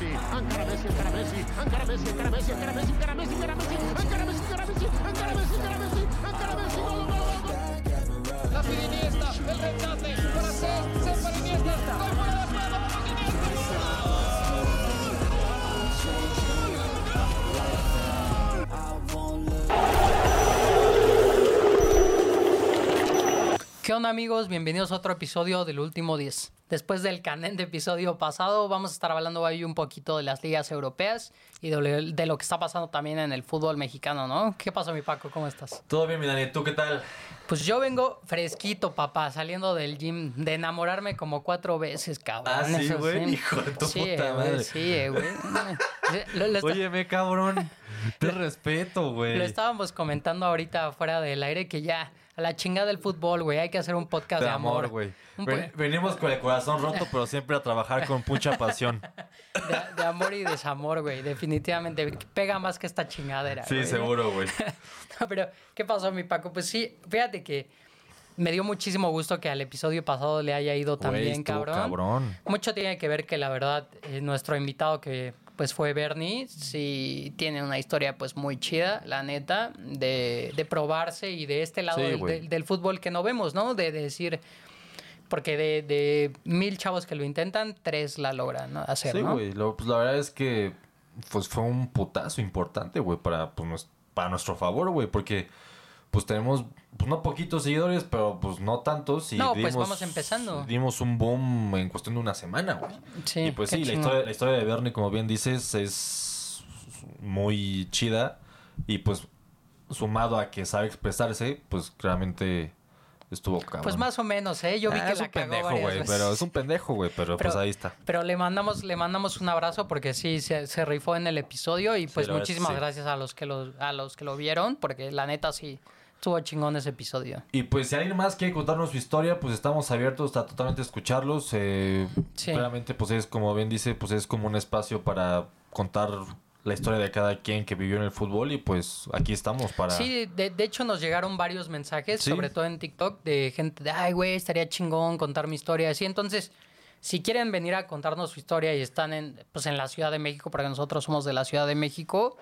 Messi, encara Messi, encara Messi, encara Messi, encara Messi, encara Messi, encara Messi, encara Messi, onda amigos? Bienvenidos a otro episodio del último 10. Después del de episodio pasado vamos a estar hablando ahí un poquito de las ligas europeas y de, de lo que está pasando también en el fútbol mexicano, ¿no? ¿Qué pasa mi Paco? ¿Cómo estás? Todo bien, mi Dani. ¿Tú qué tal? Pues yo vengo fresquito, papá, saliendo del gym, de enamorarme como cuatro veces, cabrón. Ah, sí, güey. Hijo de tu sí, puta güey, madre. Sí, güey. Óyeme, cabrón. Te respeto, güey. Lo estábamos comentando ahorita fuera del aire que ya a la chingada del fútbol, güey, hay que hacer un podcast De de, amor, güey. Ven- Venimos con el corazón roto, pero siempre a trabajar con mucha pasión. de, de amor y desamor, güey, definitivamente pega más que esta chingadera. Sí, seguro, güey. No, pero ¿qué pasó, mi Paco? Pues sí, fíjate que me dio muchísimo gusto que al episodio pasado le haya ido tan bien, cabrón. cabrón. Mucho tiene que ver que la verdad eh, nuestro invitado que pues fue Bernie, sí tiene una historia pues muy chida, la neta, de, de probarse y de este lado Sí, del, del- del fútbol que no vemos, ¿no? De, de decir, porque de, de mil chavos que lo intentan, tres la logran ¿no? hacer, Sí, ¿no? güey. Pues la verdad es que pues fue un putazo importante, güey, para, pues, para nuestro favor, güey, porque pues tenemos, pues no poquitos seguidores, pero pues no tantos. Y No, pues, dimos- vamos empezando. Dimos un boom en cuestión de una semana, güey. Sí, y pues sí, la historia, la historia de Bernie, como bien dices, es muy chida. Y pues sumado a que sabe expresarse, pues claramente estuvo cabrón. Pues más o menos, ¿eh? Yo vi Ah, que es la un pendejo, güey, pero es un pendejo, güey, pero, pues ahí está. Pero le mandamos, le mandamos un abrazo porque sí, se, se rifó en el episodio y pues muchísimas sí. gracias a los que lo, a los que lo vieron, porque la neta sí estuvo chingón ese episodio. Y pues si alguien más quiere contarnos su historia, pues estamos abiertos a totalmente escucharlos. Eh, Sí. Claramente, pues es como bien dice, pues es como un espacio para contar la historia de cada quien que vivió en el fútbol y pues aquí estamos para... Sí, de, de hecho nos llegaron varios mensajes, Sí. sobre todo en TikTok, de gente de, ay, güey, estaría chingón contar mi historia. Así, entonces, si quieren venir a contarnos su historia y están en, pues, en la Ciudad de México, porque nosotros somos de la Ciudad de México,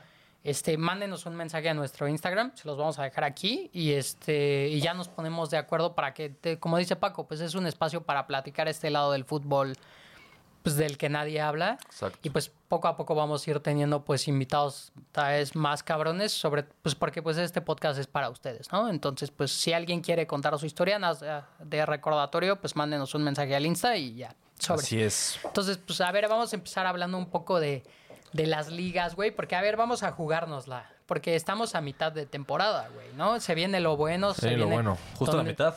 este, mándenos un mensaje a nuestro Instagram, se los vamos a dejar aquí y este y ya nos ponemos de acuerdo para que, te- como dice Paco, pues es un espacio para platicar este lado del fútbol, pues del que nadie habla. Exacto. Y pues poco a poco vamos a ir teniendo pues invitados tal vez más cabrones sobre pues porque pues este podcast es para ustedes, ¿no? Entonces, pues si alguien quiere contar su historia nada más, de recordatorio, pues mándenos un mensaje al Insta y ya. Sobre. Así es. Entonces, pues a ver, vamos a empezar hablando un poco de, de las ligas, güey, porque a ver, vamos a jugárnosla, porque estamos a mitad de temporada, güey, ¿no? Se viene lo bueno, se Sí, lo viene bueno. Justo la donde- mitad.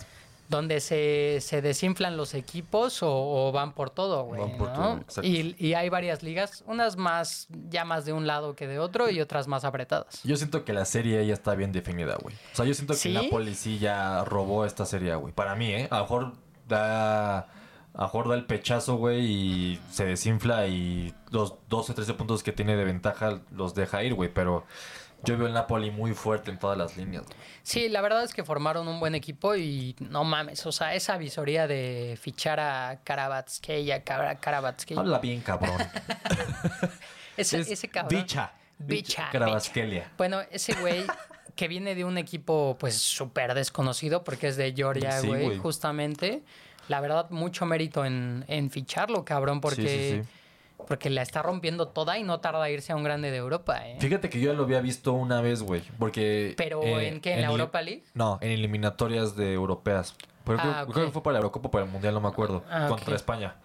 donde se, se desinflan los equipos o, o van por todo, güey. Van por ¿no? todo, exacto. y, y hay varias ligas, unas más, ya más de un lado que de otro y otras más apretadas. Yo siento que la serie ya está bien definida, güey. O sea, yo siento que Napoli sí ya robó esta serie, güey. Para mí, ¿eh? A lo mejor da... A lo mejor da el pechazo, güey, y se desinfla y los 12 o 13 puntos que tiene de ventaja los deja ir, güey. Pero yo veo el Napoli muy fuerte en todas las líneas. güey. Sí, la verdad es que formaron un buen equipo y no mames, o sea, esa visoría de fichar a Karabatskeya, Kara- Karabatskeya, Habla bien, cabrón. ese, Es ese cabrón. Bicha. Bicha. Bicha. Bueno, ese güey que viene de un equipo pues súper desconocido porque es de Georgia, Sí, güey. justamente. La verdad, mucho mérito en, en ficharlo, cabrón, porque, Sí, sí, porque la está rompiendo toda y no tarda en irse a un grande de Europa, ¿eh? Fíjate que yo ya lo había visto una vez, güey. Porque. ¿Pero en qué? ¿En la Europa League? No, en eliminatorias de europeas. Pero creo, Ah, creo que fue para la Eurocopa o para el Mundial, no me acuerdo. Ah, contra. España.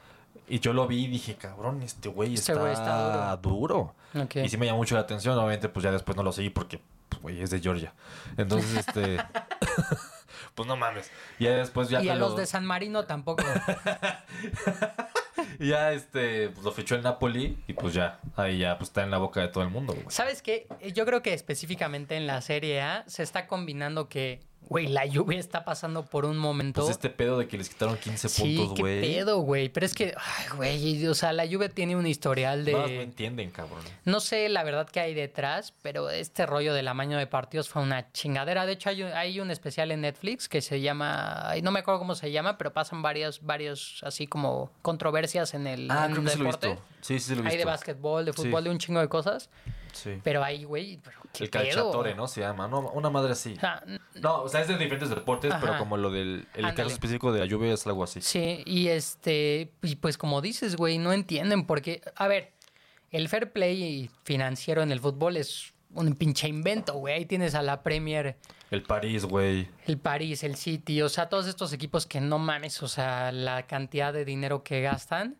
Y yo lo vi y dije, cabrón, este güey Este está, está duro. Y sí me llamó mucho la atención. Obviamente, pues ya después no lo seguí porque, pues, güey, es de Georgia. Entonces, este. pues no mames. Y ya después ya. y a los de San Marino tampoco. ya, este, pues lo fichó el Napoli. Y pues ya, ahí ya, pues está en la boca de todo el mundo, güey. ¿Sabes qué? Yo creo que específicamente en la Serie A se está combinando que Güey, la Juve está pasando por un momento. Pues este pedo de que les quitaron 15 sí, puntos, qué güey. pedo, güey. Pero es que, ay, güey, o sea, la Juve tiene un historial de. Más no entienden, cabrón. No sé la verdad que hay detrás, pero este rollo del amaño de partidos fue una chingadera. De hecho, hay un, hay un especial en Netflix que se llama, ay, no me acuerdo cómo se llama, pero pasan varios, varios así como controversias en el, Ah, en creo que sí lo he deporte. visto. Sí, sí, sí lo he visto. Hay de básquetbol, de Sí. fútbol, de un chingo de cosas. Sí. Pero ahí, güey, El pedo? calciatore, ¿no? Se llama. No, una madre así. O sea, n- No, o sea, es de diferentes deportes, pero como lo del el Ándale. caso específico de la lluvia es algo así. Sí, y este, y pues como dices, güey, no entienden porque, a ver, el fair play financiero en el fútbol es un pinche invento, güey. Ahí tienes a la Premier, El París, güey. el París, el City, o sea, todos estos equipos que no mames, o sea, la cantidad de dinero que gastan.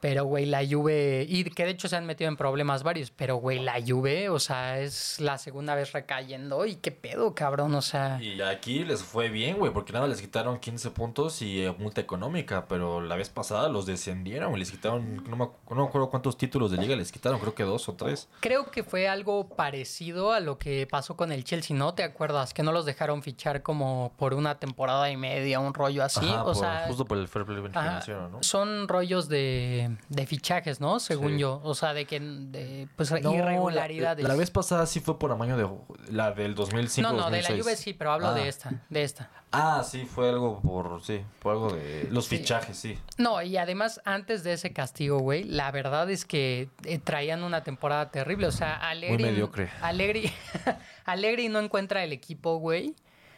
Pero, güey, la Juve, y que de hecho se han metido en problemas varios, pero, güey, la Juve, o sea, es la segunda vez recayendo y qué pedo, cabrón, o sea... Y aquí les fue bien, güey, porque nada, les quitaron 15 puntos y eh, multa económica, pero la vez pasada los descendieron, güey, les quitaron, no me, no me acuerdo cuántos títulos de liga les quitaron, creo que dos o tres. Creo que fue algo parecido a lo que pasó con el Chelsea, ¿no? ¿Te acuerdas? Que no los dejaron fichar como por una temporada y media, un rollo así. Ajá, o por- sea, justo por el fair play financiero, ¿no? son rollos de, de fichajes, ¿no? Según Sí. yo. O sea, de que de pues No, irregularidades. La, la vez pasada sí fue por amaño de la del 2005 no, no, de la 2006. Juve sí, pero hablo Ah. de esta, de esta. Ah, sí, fue algo por, sí, fue algo de los Sí. fichajes, sí. No, y además, antes de ese castigo, güey, la verdad es que eh, traían una temporada terrible. O sea, Allegri. mediocre. Allegri, Allegri no encuentra el equipo, güey.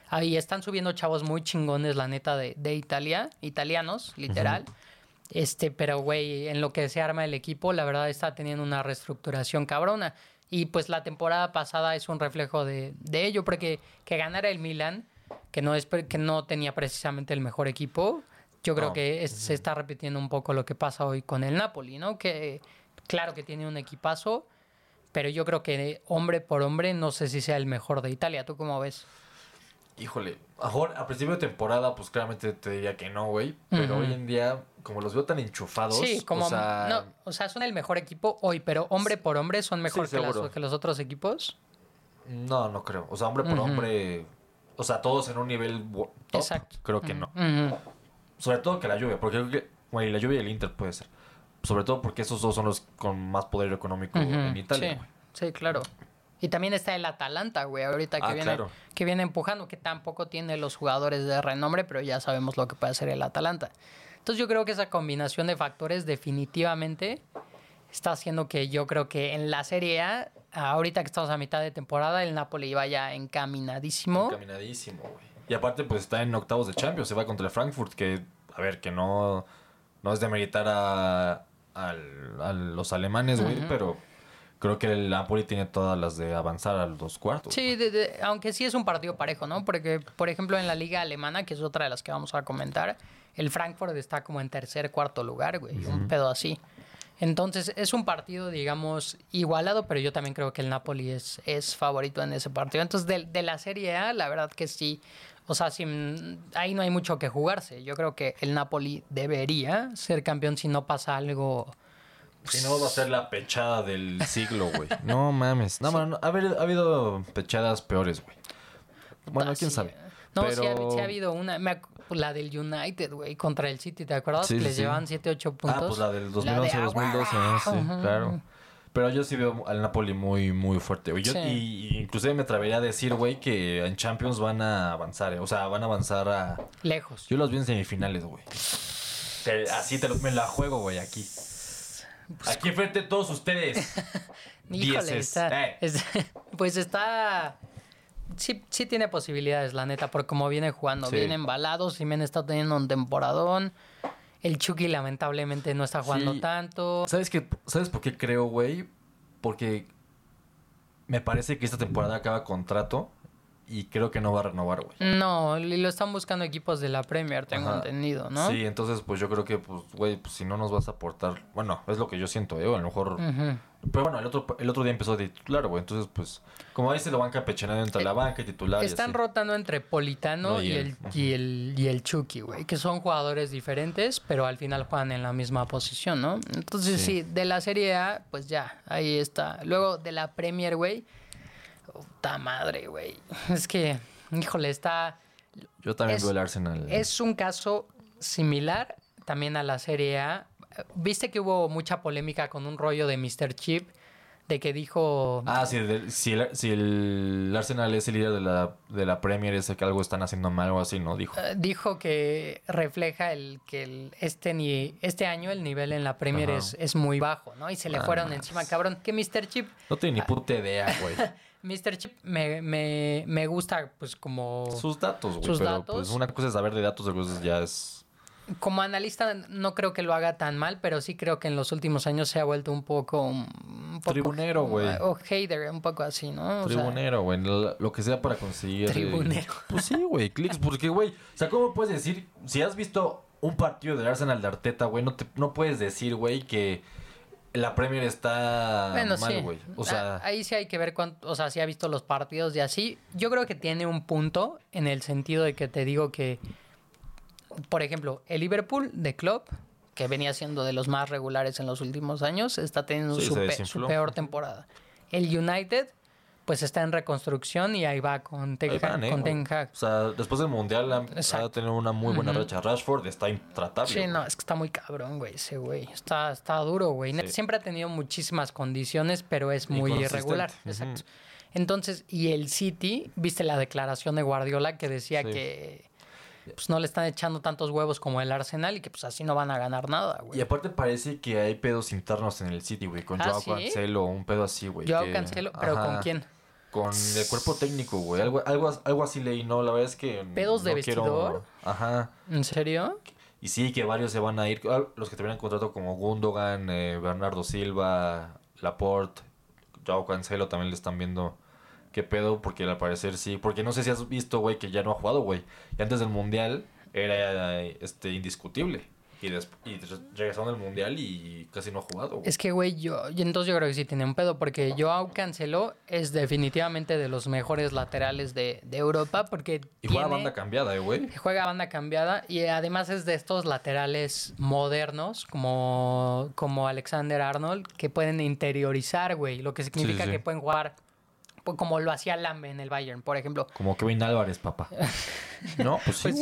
Ahí están subiendo chavos muy chingones, la neta, de, de Italia, italianos, literal. Este, pero, güey, en lo que se arma el equipo, la verdad está teniendo una reestructuración cabrona. Y pues la temporada pasada es un reflejo de, de ello, porque que ganara el Milan, que no, es, que no tenía precisamente el mejor equipo, yo creo que es- se está repitiendo un poco lo que pasa hoy con el Napoli, ¿no? Que claro que tiene un equipazo, pero yo creo que hombre por hombre no sé si sea el mejor de Italia. ¿Tú cómo ves? Híjole, mejor a principio de temporada, pues claramente te diría que no, güey. Pero hoy en día, como los veo tan enchufados, Sí, como o sea, no, o sea, son el mejor equipo hoy, pero hombre por hombre son mejor Sí, que, las- seguro. que los otros equipos. no, no creo. O sea, hombre por hombre, o sea, todos en un nivel top, Exacto. creo que no. Sobre todo que la lluvia, porque creo que, güey, la lluvia y el Inter puede ser. Sobre todo porque esos dos son los con más poder económico en Italia, sí, sí, claro. Y también está el Atalanta, güey, ahorita que Ah, viene claro. que viene empujando, que tampoco tiene los jugadores de renombre, pero ya sabemos lo que puede hacer el Atalanta. Entonces yo creo que esa combinación de factores definitivamente está haciendo que yo creo que en la Serie A, ahorita que estamos a mitad de temporada, el Napoli vaya encaminadísimo. Encaminadísimo, güey. Y aparte, pues está en octavos de Champions, se va contra el Frankfurt, que, a ver, que no, no es de meritar a los alemanes, güey, pero creo que el Napoli tiene todas las de avanzar a los cuartos. Sí, de- de- aunque sí es un partido parejo, ¿no? Porque, por ejemplo, en la liga alemana, que es otra de las que vamos a comentar, el Frankfurt está como en tercer, cuarto lugar, güey, un pedo así. Entonces, es un partido, digamos, igualado, pero yo también creo que el Napoli es, es favorito en ese partido. Entonces, de, de la Serie A, la verdad que sí. O sea, sin, ahí no hay mucho que jugarse. Yo creo que el Napoli debería ser campeón si no pasa algo. Si no, va a ser la pechada del siglo, güey. No mames. No, mano, ha, habido, ha habido pechadas peores, güey. Bueno, quién así, sabe. No, sí, ha, Pero- sí ha habido una. me ac- la del United, güey, contra el City, ¿te acuerdas? Sí, que sí, les llevaban 7, 8 puntos. Ah, pues la del de 2011, Agüero. 2012, ¿no? sí, Ujú. claro. Pero yo sí veo al Napoli muy, muy fuerte, güey. Yo- Sí. Y, y inclusive me atrevería a decir, güey, que en Champions van a avanzar, eh. O sea, van a avanzar a... Lejos. Yo los vi en semifinales, güey. Así te lo, me la juego, güey, aquí. Aquí frente a todos ustedes. Híjole, está, Eh. es- pues está. Sí, sí tiene posibilidades, la neta, por cómo viene jugando. Sí. Viene embalado, Jiménez está teniendo un temporadón. El Chucky lamentablemente no está jugando Sí. tanto. ¿Sabes qué? ¿Sabes por qué creo, güey? Porque me parece que esta temporada acaba contrato y creo que no va a renovar, güey. No, y lo están buscando equipos de la Premier, tengo Ajá. entendido, ¿no? Sí, entonces pues yo creo que pues güey, pues si no nos vas a aportar, bueno, es lo que yo siento, eh, a lo mejor pero bueno, el otro el otro día empezó de titular, güey, entonces pues como ahí se lo van campechanando entre la banca y titular Están rotando entre Politano No, y, y el, y, el, y el Chucky, güey, que son jugadores diferentes, pero al final juegan en la misma posición, ¿no? Entonces, sí, Sí. de la Serie A, pues ya, ahí está. Luego de la Premier, güey, puta madre, güey. Es que híjole, está... Yo también Es- veo el Arsenal. Es un caso similar también a la Serie A. Viste que hubo mucha polémica con un rollo de Mr. Chip, de que dijo... Ah, si el, si, el, si el Arsenal es el líder de la, de la Premier, es que algo están haciendo mal o así, ¿no? Dijo. eh, Dijo que refleja el que el, este, ni, este año el nivel en la Premier es, es muy bajo, ¿no? Y se le Ah, fueron encima, cabrón. Que Mr. Chip, No tiene ni puta idea, güey. Mr. Chip me, me, me gusta pues como... Sus datos, güey. Sus pero datos. pues una cosa es saber de datos, otra cosa ya es... Como analista no creo que lo haga tan mal, pero sí creo que en los últimos años se ha vuelto un poco... Un poco Tribunero, güey. O hater, un poco así, ¿no? O Tribunero, güey. Lo, lo que sea para conseguir. eh, Tribunero. Pues sí, güey. Clics. Porque, güey. O sea, ¿cómo puedes decir? Si has visto un partido del Arsenal de Arteta, güey, no, te, no puedes decir, güey, que la Premier está Bueno, sí. mal, güey. O sea, Ah, ahí sí hay que ver cuánto, o sea, si ha visto los partidos y así. Yo creo que tiene un punto en el sentido de que te digo que, por ejemplo, el Liverpool de Klopp, que venía siendo de los más regulares en los últimos años, está teniendo Sí, pe- su peor temporada. El United, pues está en reconstrucción y ahí va con Ten ahí Hag. van, eh, con güey. Ten Hag. O sea, después del Mundial Exacto. ha tenido una muy buena racha. Rashford está intratable. Sí, no, es que está muy cabrón, güey, ese güey. Está, está duro, güey. Sí. Siempre ha tenido muchísimas condiciones, pero es muy irregular. Exacto. Entonces, y el City, viste la declaración de Guardiola que decía Sí. que pues no le están echando tantos huevos como el Arsenal y que pues así no van a ganar nada, Y güey. aparte parece que hay pedos internos en el City, güey. Con ¿Ah, Joao sí? Cancelo, un pedo así, güey. Que- cancelo, pero ¿con quién? Con el cuerpo técnico, güey. Algo, algo, algo así leí, no, la verdad es que. ¿Pedos de no quiero- vestidor? Ajá. ¿En serio? Y sí, que varios se van a ir. Ah, Los que terminan contrato como Gundogan, eh, Bernardo Silva, Laporte, Joao Cancelo también le están viendo qué pedo, porque al parecer sí. Porque no sé si has visto, güey, que ya no ha jugado, güey. Y antes del Mundial era eh, este indiscutible. Y, y re- regresaron del Mundial y casi no ha jugado, güey. Es que, güey, yo, y entonces yo creo que sí tiene un pedo, porque Joao Cancelo es definitivamente de los mejores laterales de, de Europa, porque Y juega tiene- banda cambiada, eh, güey. Juega banda cambiada y además es de estos laterales modernos como, como Alexander Arnold que pueden interiorizar, güey. Lo que significa sí. que pueden jugar pues, como lo hacía Lambe en el Bayern, por ejemplo. Como Kevin Álvarez, papá. No, pues sí,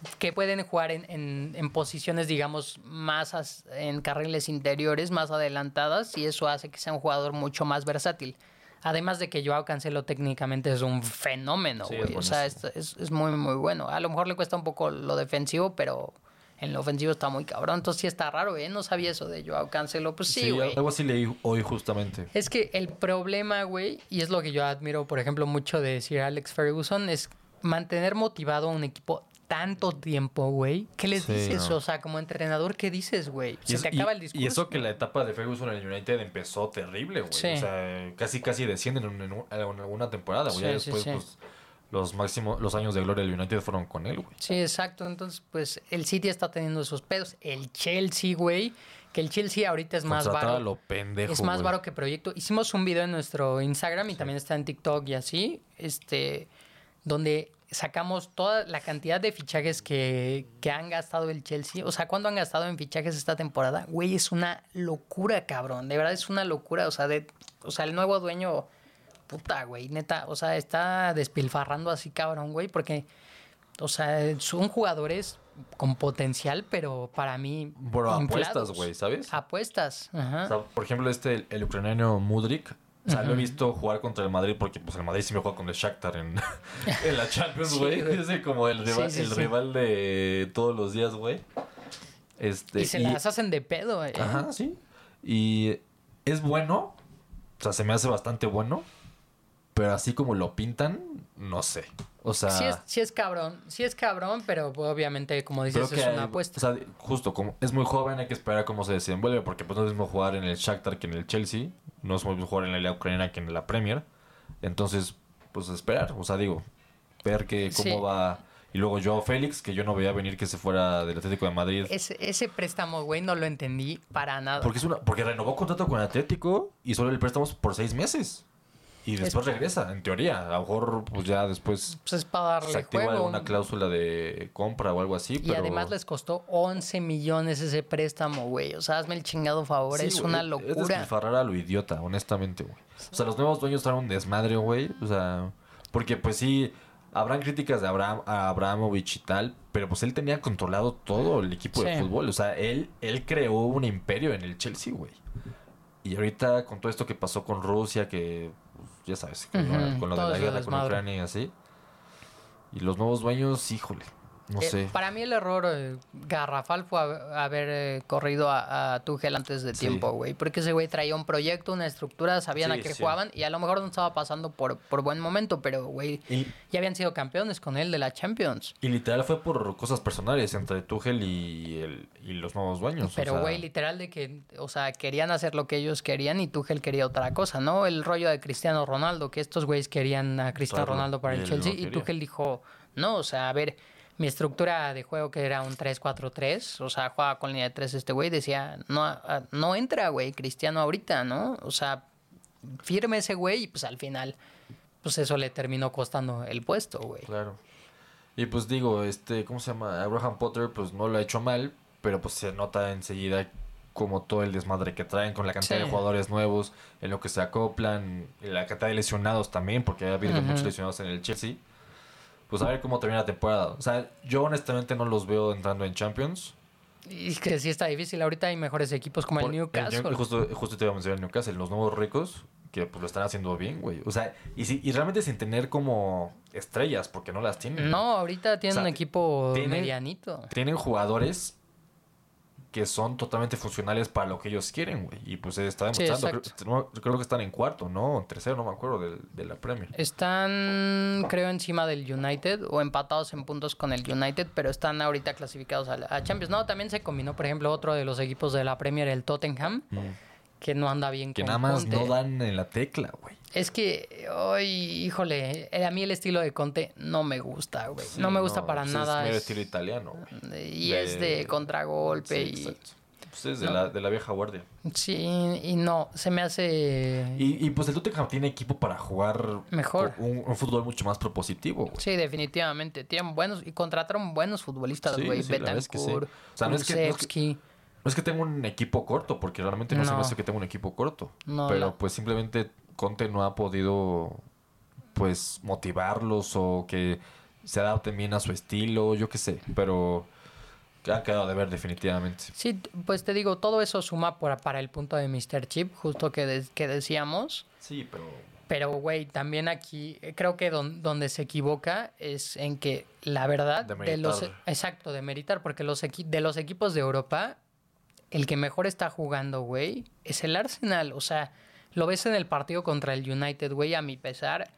Pues, que pueden jugar en, en- en posiciones, digamos, más as- en carriles interiores, más adelantadas, y eso hace que sea un jugador mucho más versátil. Además de que Joao Cancelo técnicamente es un fenómeno, güey. o sea, es- es muy, muy bueno. A lo mejor le cuesta un poco lo defensivo, pero en lo ofensivo está muy cabrón. Entonces sí está raro, ¿eh? No sabía eso de Joao Cancelo. Pues sí, güey. algo así leí hoy justamente. Es que el problema, güey, y es lo que yo admiro, por ejemplo, mucho de Sir Alex Ferguson, es mantener motivado a un equipo tanto tiempo, güey. ¿Qué les Sí, dices? no. O sea, como entrenador, ¿qué dices, güey? Y Se te y- acaba el discurso. Y eso que la etapa de Ferguson en el United empezó terrible, güey. Sí. O sea, casi casi descienden en, alguna temporada, güey. Ya Sí, sí, después, sí. pues, los máximos, los años de gloria del United fueron con él, güey. Sí, exacto. Entonces, pues el City está teniendo esos pedos. El Chelsea, güey, que el Chelsea ahorita es más Contratar a barato. lo pendejo, Es más güey. baro que proyecto. Hicimos un video en nuestro Instagram y también está en TikTok y así, este, donde sacamos toda la cantidad de fichajes que, que han gastado el Chelsea. O sea, ¿cuánto han gastado en fichajes esta temporada? Güey, es una locura, cabrón. De verdad es una locura. O sea, de, o sea el nuevo dueño, puta, güey, neta. O sea, está despilfarrando así, cabrón, güey, porque, o sea, son jugadores con potencial, pero para mí... Apuestas, inflados. güey, ¿sabes? Apuestas. Ajá. O sea, por ejemplo, este, el, el ucraniano Mudrik. O sea, lo he visto jugar contra el Madrid porque pues el Madrid sí me juega con el Shakhtar en, en la Champions, Sí, güey. güey. es como el, rival, Sí, sí, el sí. rival de todos los días, güey. Este, y se las hacen de pedo, eh. Ajá, sí. Y es bueno. O sea, se me hace bastante bueno. Pero así como lo pintan, no sé. O sea, Sí es, sí es cabrón, sí es cabrón, pero obviamente, como dices, que es una apuesta. O sea, justo como es muy joven, hay que esperar cómo se desenvuelve. Porque pues no es mismo jugar en el Shakhtar que en el Chelsea. No es mismo jugar en la Liga Ucraniana que en la Premier. Entonces, pues esperar. O sea, digo, ver que cómo Sí. va. Y luego Joao Félix, que yo no veía venir que se fuera del Atlético de Madrid. Ese, ese préstamo, güey, no lo entendí para nada. Porque es una, porque renovó contrato con Atlético y solo el préstamo por seis meses. Y después regresa, en teoría. A lo mejor, pues ya después Pues es para se darle activa juego. alguna cláusula de compra o algo así. Y pero... además les costó 11 millones ese préstamo, güey. O sea, hazme el chingado favor, Sí, es una Es locura. despilfarrar a lo idiota, honestamente, güey. O sea, los nuevos dueños traen un desmadre, güey. O sea, porque pues sí, habrán críticas de Abraham, a Abramovich y tal, pero pues él tenía controlado todo el equipo de fútbol. O sea, él, él creó un imperio en el Chelsea, güey. Y ahorita con todo esto que pasó con Rusia, que ya sabes, Ujú, con lo de la guerra con. Ucrania y así. Y los nuevos dueños, híjole, no Eh, sé. Para mí el error eh, garrafal fue hab- haber eh, corrido a, a Tuchel antes de Sí. tiempo, güey. Porque ese güey traía un proyecto, una estructura, sabían Sí, a qué sí. jugaban y a lo mejor no estaba pasando por, por buen momento, pero, güey, ya habían sido campeones con él de la Champions. y literal fue por cosas personales entre Tuchel y, el, y los nuevos dueños. o Pero, sea, güey, literal de que, o sea, querían hacer lo que ellos querían y Tuchel quería otra cosa, ¿no? El rollo de Cristiano Ronaldo, que estos güeyes querían a Cristiano Claro, Ronaldo para el Chelsea no y. Tuchel dijo, no, o sea, a ver, mi estructura de juego que era un 3-4-3, o sea, jugaba con línea de 3 este güey, decía, no, ah, no entra, güey, Cristiano ahorita, ¿no? O sea, firme ese güey y pues al final, pues eso le terminó costando el puesto, güey. Claro. Y pues digo, este, ¿cómo se llama? Abraham Potter, pues no lo ha hecho mal, pero pues se nota enseguida como todo el desmadre que traen con la cantidad Sí. de jugadores nuevos, en lo que se acoplan, en la cantidad de lesionados también, porque ha habido muchos lesionados en el Chelsea. Pues a ver cómo termina la temporada. O sea, yo honestamente no los veo entrando en Champions. Y es que sí está difícil, ahorita hay mejores equipos como el Newcastle. New- justo, justo te iba a mencionar el Newcastle, los nuevos ricos, que pues lo están haciendo bien, güey. O sea, y, si- y realmente sin tener como estrellas, porque no las tienen. No, ahorita tienen O sea, un equipo tienen- medianito. tienen jugadores que son totalmente funcionales para lo que ellos quieren, güey. Y pues se está Sí, demostrando. exacto. creo, creo que están en cuarto, ¿no? En tercero, no me acuerdo, del- de, la Premier. Están, creo, encima del United o empatados en puntos con el United, pero están ahorita clasificados a, la- a Champions. No, también se combinó, por ejemplo, otro de los equipos de la Premier, el Tottenham, que no anda bien. Que con nada más Conte. no dan en la tecla, güey. Es que, hoy, híjole, eh, a mí el estilo de Conte no me gusta, güey. no me gusta para pues nada. Es medio es- estilo italiano, güey. y de- es de contragolpe Sí, y... exacto. Pues es de, ¿no? la, de la vieja guardia. Sí, y no, se me hace... Y, y, pues el Tottenham tiene equipo para jugar Mejor. Un, un fútbol mucho más propositivo, güey. Sí, definitivamente. Tienen buenos y contrataron buenos futbolistas, güey. sí, es que sí. Betancourt, O sea, no es que- no es que- Kulusevski. No es que tenga un equipo corto, porque realmente no, se No. me hace que tenga un equipo corto. No, pero pues simplemente Conte no ha podido pues motivarlos o que se adapten bien a su estilo, yo qué sé. Pero ha quedado de ver definitivamente. Sí, pues te digo, todo eso suma para, para el punto de Mr. Chip, justo que, de- que decíamos. Sí, pero... Pero, güey, también aquí eh, creo que don- donde se equivoca es en que la verdad De de los meritar. exacto de meritar porque los de los equipos de Europa el que mejor está jugando, güey, es el Arsenal, o sea, lo ves en el partido contra el United, güey, a mi pesar,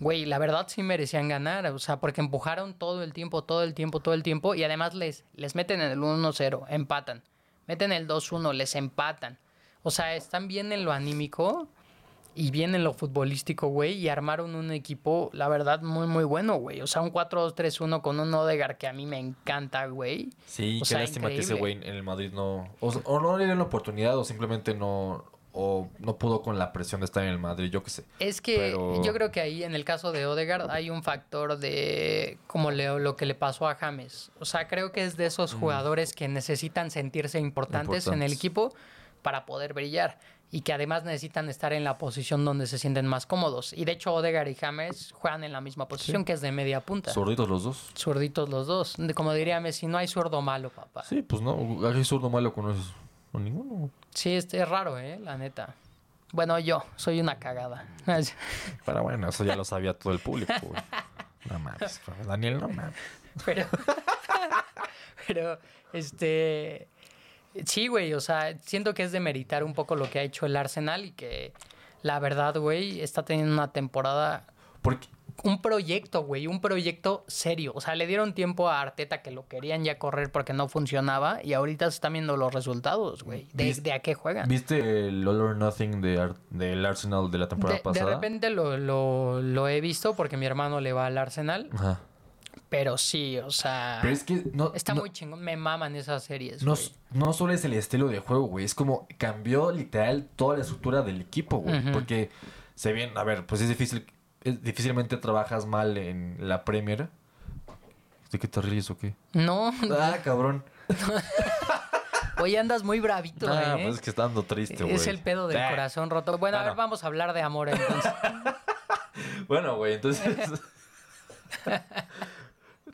güey, la verdad sí merecían ganar, o sea, porque empujaron todo el tiempo, todo el tiempo, todo el tiempo y además les les meten en el 1-0, empatan. Meten el 2-1, les empatan. O sea, están bien en lo anímico y bien en lo futbolístico, güey, y armaron un equipo, la verdad, muy, muy bueno, güey. O sea, un 4-2-3-1 con un Odegaard que a mí me encanta, güey. Sí, O qué sea, lástima que ese güey en el Madrid no... O, o no le dieron la oportunidad o simplemente no... O no pudo con la presión de estar en el Madrid, yo qué sé. Es que Pero- yo creo que ahí, en el caso de Odegaard, hay un factor de como le- lo que le pasó a James. O sea, creo que es de esos jugadores que necesitan sentirse importantes, en el equipo para poder brillar. Y que además necesitan estar en la posición donde se sienten más cómodos. Y de hecho, Odegaard y James juegan en la misma posición, que es de media punta. Zurditos los dos. Zurditos los dos. Como diría Messi, no hay zurdo malo, papá. Sí, Sí, pues no. Hay zurdo malo con, esos- con ninguno. este es raro, ¿eh? La neta. Bueno, yo soy una cagada. Pero bueno, eso ya lo sabía todo el público, güey. No mames, Daniel, no mames. Pero, pero, este, sí, güey, o sea, siento que es de meritar un poco lo que ha hecho el Arsenal y que la verdad, güey, está teniendo una temporada, Porque, un proyecto, güey, un proyecto serio. O sea, le dieron tiempo a Arteta que lo querían ya correr porque no funcionaba y ahorita se están viendo los resultados, güey, de, ¿Viste- de a qué juegan. ¿viste el All or Nothing de Ar- del Arsenal de la temporada De, de pasada? repente lo, lo, lo he visto porque mi hermano le va al Arsenal, Ajá. Pero sí, o sea, Pero es que no, está no, muy chingón, me maman esas series. no, güey. no solo es el estilo de juego, güey. Es como cambió literal toda la estructura del equipo, güey. Porque se bien, a ver, pues es difícil. Es, difícilmente trabajas mal en la Premier. ¿De qué te ríes o qué? No, Ah, cabrón. hoy andas muy bravito, Ah, ¿eh? pues es que está dando triste, güey. es el pedo del Ah. corazón roto. Bueno, a ver, Bueno. vamos a hablar de amor entonces. Bueno, güey, entonces.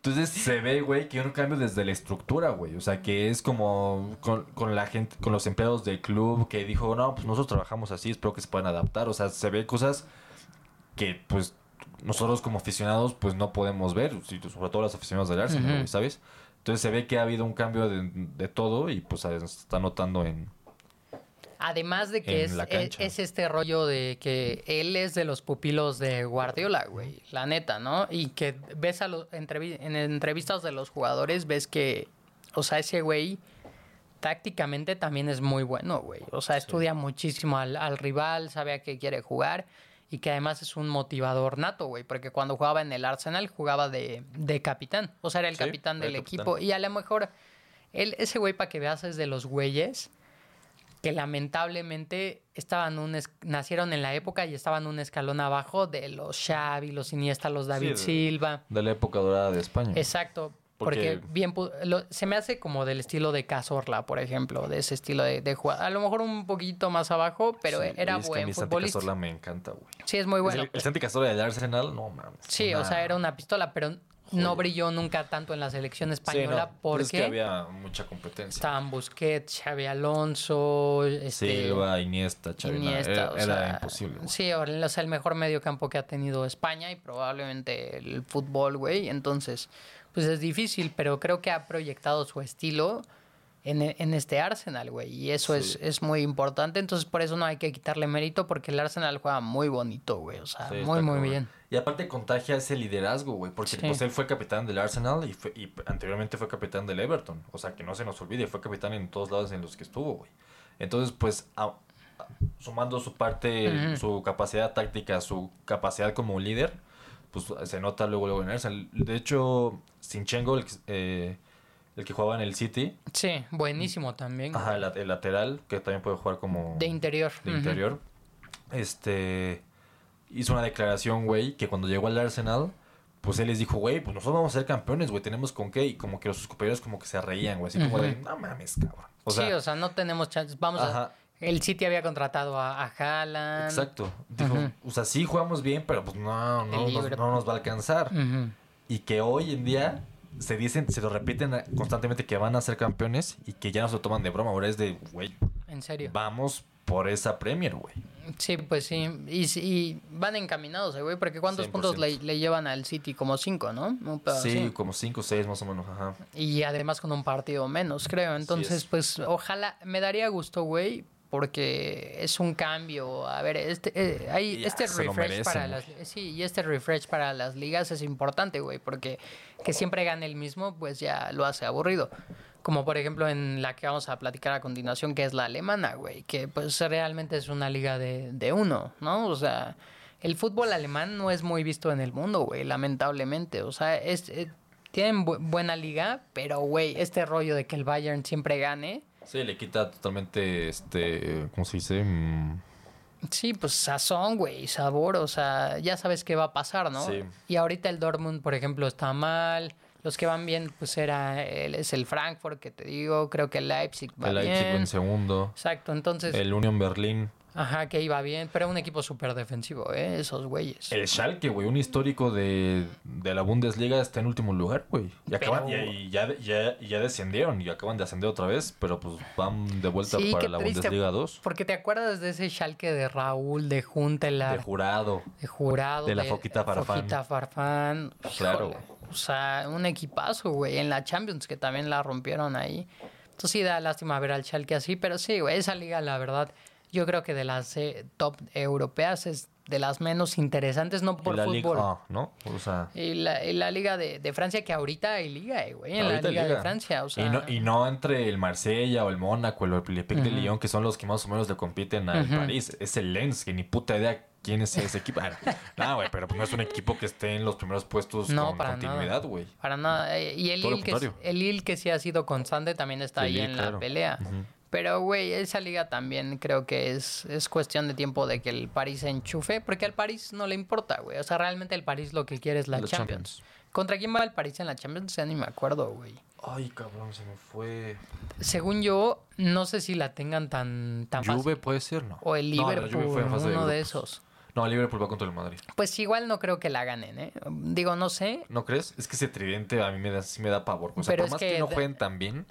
Entonces se ve, güey, que hay un cambio desde la estructura, güey. O sea, que es como con, con la gente, con los empleados del club que dijo, no, pues nosotros trabajamos así, espero que se puedan adaptar. O sea, se ve cosas que, pues, nosotros como aficionados, pues no podemos ver, sobre todo los aficionados del Arsenal, güey, ¿sabes? Entonces se ve que ha habido un cambio de, de todo y pues se está notando en... Además de que En es, este rollo de que él es de los pupilos de Guardiola, güey. La neta, ¿no? Y que ves a los entrevi- en entrevistas de los jugadores, ves que, o sea, ese güey tácticamente también es muy bueno, güey. O sea, estudia muchísimo al, al rival, sabe a qué quiere jugar y que además es un motivador nato, güey. Porque cuando jugaba en el Arsenal jugaba de, de capitán. O sea, era el Sí, capitán del el capitán. equipo. Y a lo mejor él, ese güey, para que veas, es de los güeyes que lamentablemente estaban un es- nacieron en la época y estaban un escalón abajo de los Xavi, los Iniesta, los David de- Silva. De la época dorada de España. Exacto. Porque, Porque- bien lo- se me hace como del estilo de Cazorla, por ejemplo, de ese estilo de, de jugar. A lo mejor un poquito más abajo, pero Sí, era es que a buen mí futbolista. Cazorla me encanta, güey. Sí, es muy bueno. el, el Santi Cazorla del Arsenal, no mames. Sí, o sea, era una pistola, pero no brilló nunca tanto en la selección Sí, española no, porque Es que había mucha competencia. estaban Busquets, Xavi Alonso, este, Silva, Iniesta, Xavi, Iniesta, era, o era sea, imposible. güey. Sí, o sea, el mejor medio campo que ha tenido España y probablemente el fútbol, güey. Entonces, pues es difícil, pero creo que ha proyectado su estilo en, en este Arsenal, güey. Y eso es, es muy importante. Entonces, por eso no hay que quitarle mérito porque el Arsenal juega muy bonito, güey. O sea, Sí, muy, muy bien. Y aparte contagia ese liderazgo, güey. Porque Sí. pues él fue capitán del Arsenal y, fue- y anteriormente fue capitán del Everton. O sea, que no se nos olvide, fue capitán en todos lados en los que estuvo, güey. Entonces, pues, a- a- sumando su parte, su capacidad táctica, su capacidad como líder, pues se nota luego, luego en el Arsenal. De hecho, Sinchenko, eh, el que jugaba en el City, Sí, buenísimo también. ajá, el, el lateral, que también puede jugar como De interior. de interior, este hizo una declaración, güey, que cuando llegó al Arsenal, pues él les dijo, güey, pues nosotros vamos a ser campeones, güey, tenemos con qué, y como que los compañeros como que se reían, güey, así como de, no mames, cabrón. O sea, sí, o sea, no tenemos chances. Vamos a... Ajá. El City había contratado a, a Haaland. exacto. Dijo, o sea, sí jugamos bien, pero pues no, no, nos, no nos va a alcanzar. Y que hoy en día se dicen, se lo repiten constantemente que van a ser campeones y que ya no se lo toman de broma, ahora es de, güey, En serio. vamos por esa Premier, güey. Sí, pues sí. Y, y van encaminados, eh, güey, porque ¿cuántos 100%. puntos le, le llevan al City? Como cinco, ¿no? Sí, como 5 o 6 más o menos, ajá. Y además con un partido menos, creo. Entonces, es. pues ojalá, me daría gusto, güey, porque es un cambio. A ver, este, eh, hay, Ya, este refresh merecen, para las... Sí, y este refresh para las ligas es importante, güey, porque que siempre gane el mismo, pues ya lo hace aburrido. Como por ejemplo en la que vamos a platicar a continuación, que es la alemana, güey, que pues realmente es una liga de, de uno, ¿no? O sea, el fútbol alemán no es muy visto en el mundo, güey, lamentablemente. O sea, es, eh, tienen bu- buena liga, pero, güey, este rollo de que el Bayern siempre gane, Sí, le quita totalmente, este, ¿cómo se dice? Mm, sí, pues sazón, güey, sabor, o sea, ya sabes qué va a pasar, ¿no? Sí. Y ahorita el Dortmund, por ejemplo, está mal. Los que van bien, pues era el, es el Frankfurt, que te digo, creo que el Leipzig va el Leipzig bien. en segundo. Exacto, entonces, El Union Berlin. Ajá, que iba bien, pero un equipo súper defensivo, ¿eh? Esos güeyes. El Schalke, güey, un histórico de, de la Bundesliga está en último lugar, güey. Y, acaban, Pero- y, y ya, ya, ya descendieron y acaban de ascender otra vez, pero pues van de vuelta Sí, para la triste, Bundesliga 2. Porque te acuerdas de ese Schalke de Raúl, de Juntelar, De jurado. de Jurado, de la Foquita Farfán. Foquita Farfán. Claro, Híjole, güey. O sea, un equipazo, güey, en la Champions que también la rompieron ahí. Entonces sí da lástima ver al Schalke así, pero sí, güey, esa liga, la verdad, yo creo que de las eh, top europeas es de las menos interesantes, no por la fútbol. Liga, ah, ¿no? O sea, Y la, y la liga de, de Francia, que ahorita hay liga, eh, güey, en la liga, de. Francia, o sea... y, no, y no entre el Marsella o el Mónaco o el Olympique de Ujú. Lyon, que son los que más o menos le compiten al. París. Es el Lens, que ni puta idea quién es ese equipo. Ah, No, güey, pero pues no es un equipo que esté en los primeros puestos No, con para continuidad, güey. Para nada. eh, Y el Lille, que, el Lille que sí ha sido constante también está El ahí Lille, en claro. la pelea. Pero, güey, esa liga también creo que es, es cuestión de tiempo de que el París se enchufe, porque al París no le importa, güey. O sea, realmente el París lo que quiere es la Champions. Champions. ¿Contra quién va el París en la Champions? Ya ni me acuerdo, güey. Ay, cabrón, se me fue. Según yo, no sé si la tengan tan, tan Juve fácil. puede ser, ¿no? O el No, Liverpool, fue en fase de uno de grupos. esos. No, Liverpool va contra el Madrid. Pues igual no creo que la ganen, ¿eh? Digo, no sé. ¿No crees? Es que ese tridente a mí me da, sí me da pavor. O sea, Pero por es más que que, no de- jueguen tan bien,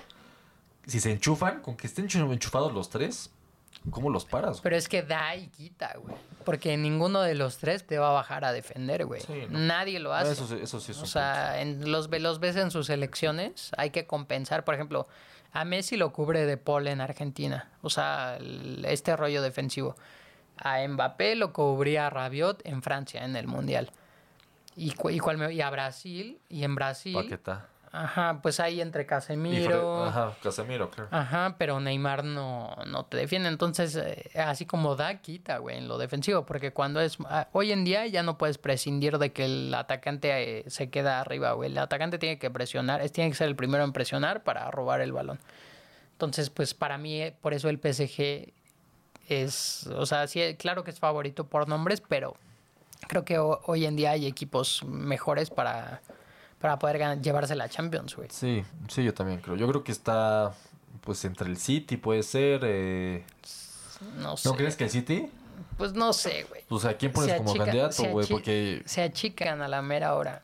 si se enchufan, con que estén enchu- enchufados los tres, ¿cómo los paras? güey? Pero es que da y quita, güey. Porque ninguno de los tres te va a bajar a defender, güey. Sí, no. Nadie lo hace. Eso, sí- eso sí es O un sea, en los, los ves en sus selecciones, hay que compensar. Por ejemplo, a Messi lo cubre de Paul en Argentina. O sea, el- este rollo defensivo. A Mbappé lo cubría Rabiot en Francia, en el Mundial. Y, cu- y, me- y a Brasil, y en Brasil, Paqueta. Ajá, pues ahí entre Casemiro, Ajá, Casemiro, claro. Ajá, pero Neymar no, no te defiende. Entonces, eh, así como da, quita, güey, en lo defensivo. Porque cuando es. ah, hoy en día ya no puedes prescindir de que el atacante eh, se queda arriba, güey. El atacante tiene que presionar, es, tiene que ser el primero en presionar para robar el balón. Entonces, pues para mí, eh, por eso el PSG es. O sea, sí, claro que es favorito por nombres, pero creo que ho- hoy en día hay equipos mejores para, para poder llevarse la Champions, güey. Sí, sí, yo también creo. Yo creo que está, pues, entre el City, puede ser. eh, No sé. ¿No crees que el City? Pues no sé, güey. Pues, ¿a quién pones Se como candidato, güey? Porque, Se achican a la mera hora.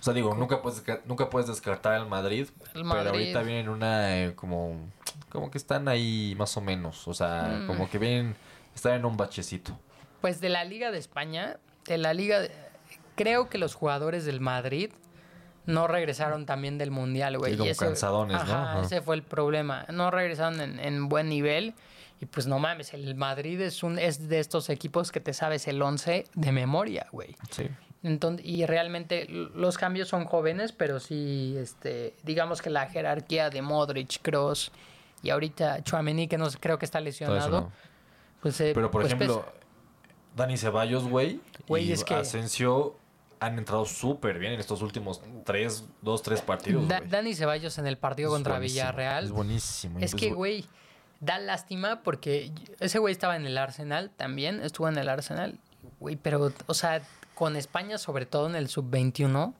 o sea, digo, nunca puedes, nunca puedes descartar al Madrid. El Pero Madrid. ahorita vienen una, eh, como, como que están ahí más o menos. O sea, Mm. como que vienen, están en un bachecito. Pues de la Liga de España, de la Liga... de- Creo que los jugadores del Madrid no regresaron también del Mundial, güey. Sí, como Y ese- cansadones, ¿no? Ajá, Ajá. ese fue el problema. No regresaron en, en buen nivel. Y pues no mames, el Madrid es, un, es de estos equipos que te sabes el 11 de memoria, güey. Sí. Entonces, y realmente los cambios son jóvenes, pero sí, este, digamos que la jerarquía de Modric, Kroos y ahorita Chouameni, que no creo que está lesionado, pues... eh, Pero, por pues, ejemplo, pesa. Dani Ceballos, güey, y es que- han entrado súper bien en estos últimos tres, dos, tres partidos, Da-. Dani Ceballos en el partido Es contra Villarreal. Es buenísimo. Es que, güey, da lástima porque ese güey estaba en el Arsenal también, estuvo en el Arsenal, güey, pero, o sea, con España, sobre todo en el sub-21,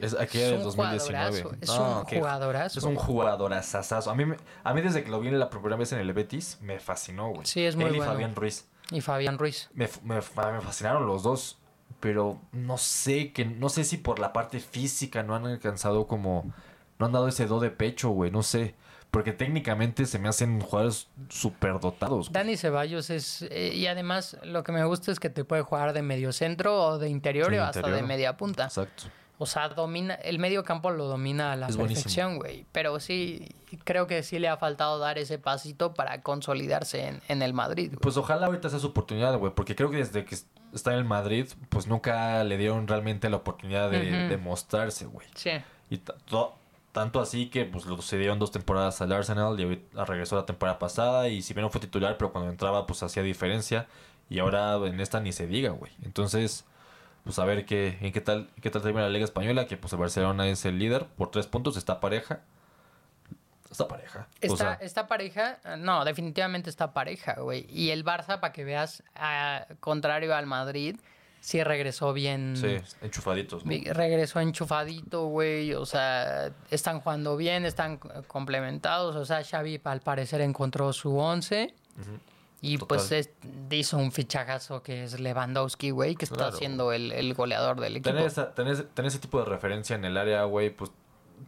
Es aquí es del un 2019. jugadorazo, es No, un que- jugadorazo. Es un jugadorazazazo. A mí, a mí desde que lo vi en la primera vez en el Betis, me fascinó, güey. Sí, es muy Él y bueno. Fabián Ruiz. y Fabián Ruiz. Me, me- me fascinaron los dos. Pero no sé, que no sé si por la parte física no han alcanzado como... No han dado ese do de pecho, güey. No sé. Porque técnicamente se me hacen jugadores súper dotados. güey. Dani Ceballos es. eh, y además, lo que me gusta es que te puede jugar de medio centro o de interior Sí, o hasta interior. de media punta. Exacto. O sea, domina. El medio campo lo domina a la Es perfección, güey. Pero sí, creo que sí le ha faltado dar ese pasito para consolidarse en, en el Madrid. Pues ojalá ahorita sea su oportunidad, güey. Porque creo que desde que está en el Madrid, pues nunca le dieron realmente la oportunidad de, mostrarse, güey. Sí. Y ta- to- tanto así que pues lo sucedieron dos temporadas al Arsenal y regresó la temporada pasada y si bien no fue titular, pero cuando entraba pues hacía diferencia y ahora en esta ni se diga, güey. Entonces, pues a ver qué, en qué tal, qué tal termina la Liga Española, que pues el Barcelona es el líder por tres puntos, está pareja. Está pareja. O sea, está pareja, no, definitivamente está pareja, güey. Y el Barça, para que veas, a- contrario al Madrid, sí regresó bien. sí, enchufaditos. ¿no? Regresó enchufadito, güey. O sea, están jugando bien, están complementados. O sea, Xavi al parecer encontró su once. Y Total. pues es- hizo un fichajazo que es Lewandowski, güey, que está Claro. siendo el, el goleador del equipo. Tener, esa- tener- tener ese tipo de referencia en el área, güey, pues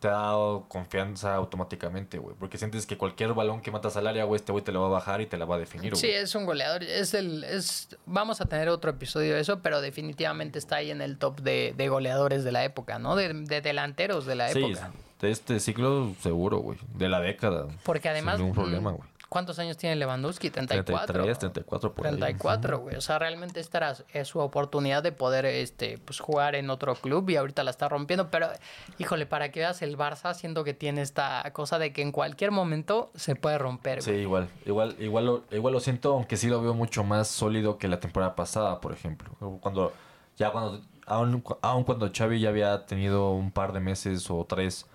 te ha dado confianza automáticamente, güey. Porque sientes que cualquier balón que matas al área, güey, este güey te lo va a bajar y te la va a definir, Sí, güey. es un goleador. Es el, es, vamos a tener otro episodio de eso, pero definitivamente está ahí en el top de, de goleadores de la época, ¿no? De, de delanteros de la Sí, época. de este ciclo seguro, güey. De la década. Porque además. Sin ningún problema, mm, güey. ¿Cuántos años tiene Lewandowski? 34. 33, 34 por ahí. 34, güey. O sea, realmente esta era es su oportunidad de poder este, pues, jugar en otro club y ahorita la está rompiendo. Pero, híjole, para que veas el Barça, siento que tiene esta cosa de que en cualquier momento se puede romper, Sí, igual. Igual, igual, lo, igual lo siento, aunque sí lo veo mucho más sólido que la temporada pasada, por ejemplo. Cuando, ya cuando, aun, aun cuando Xavi ya había tenido un par de meses o tres,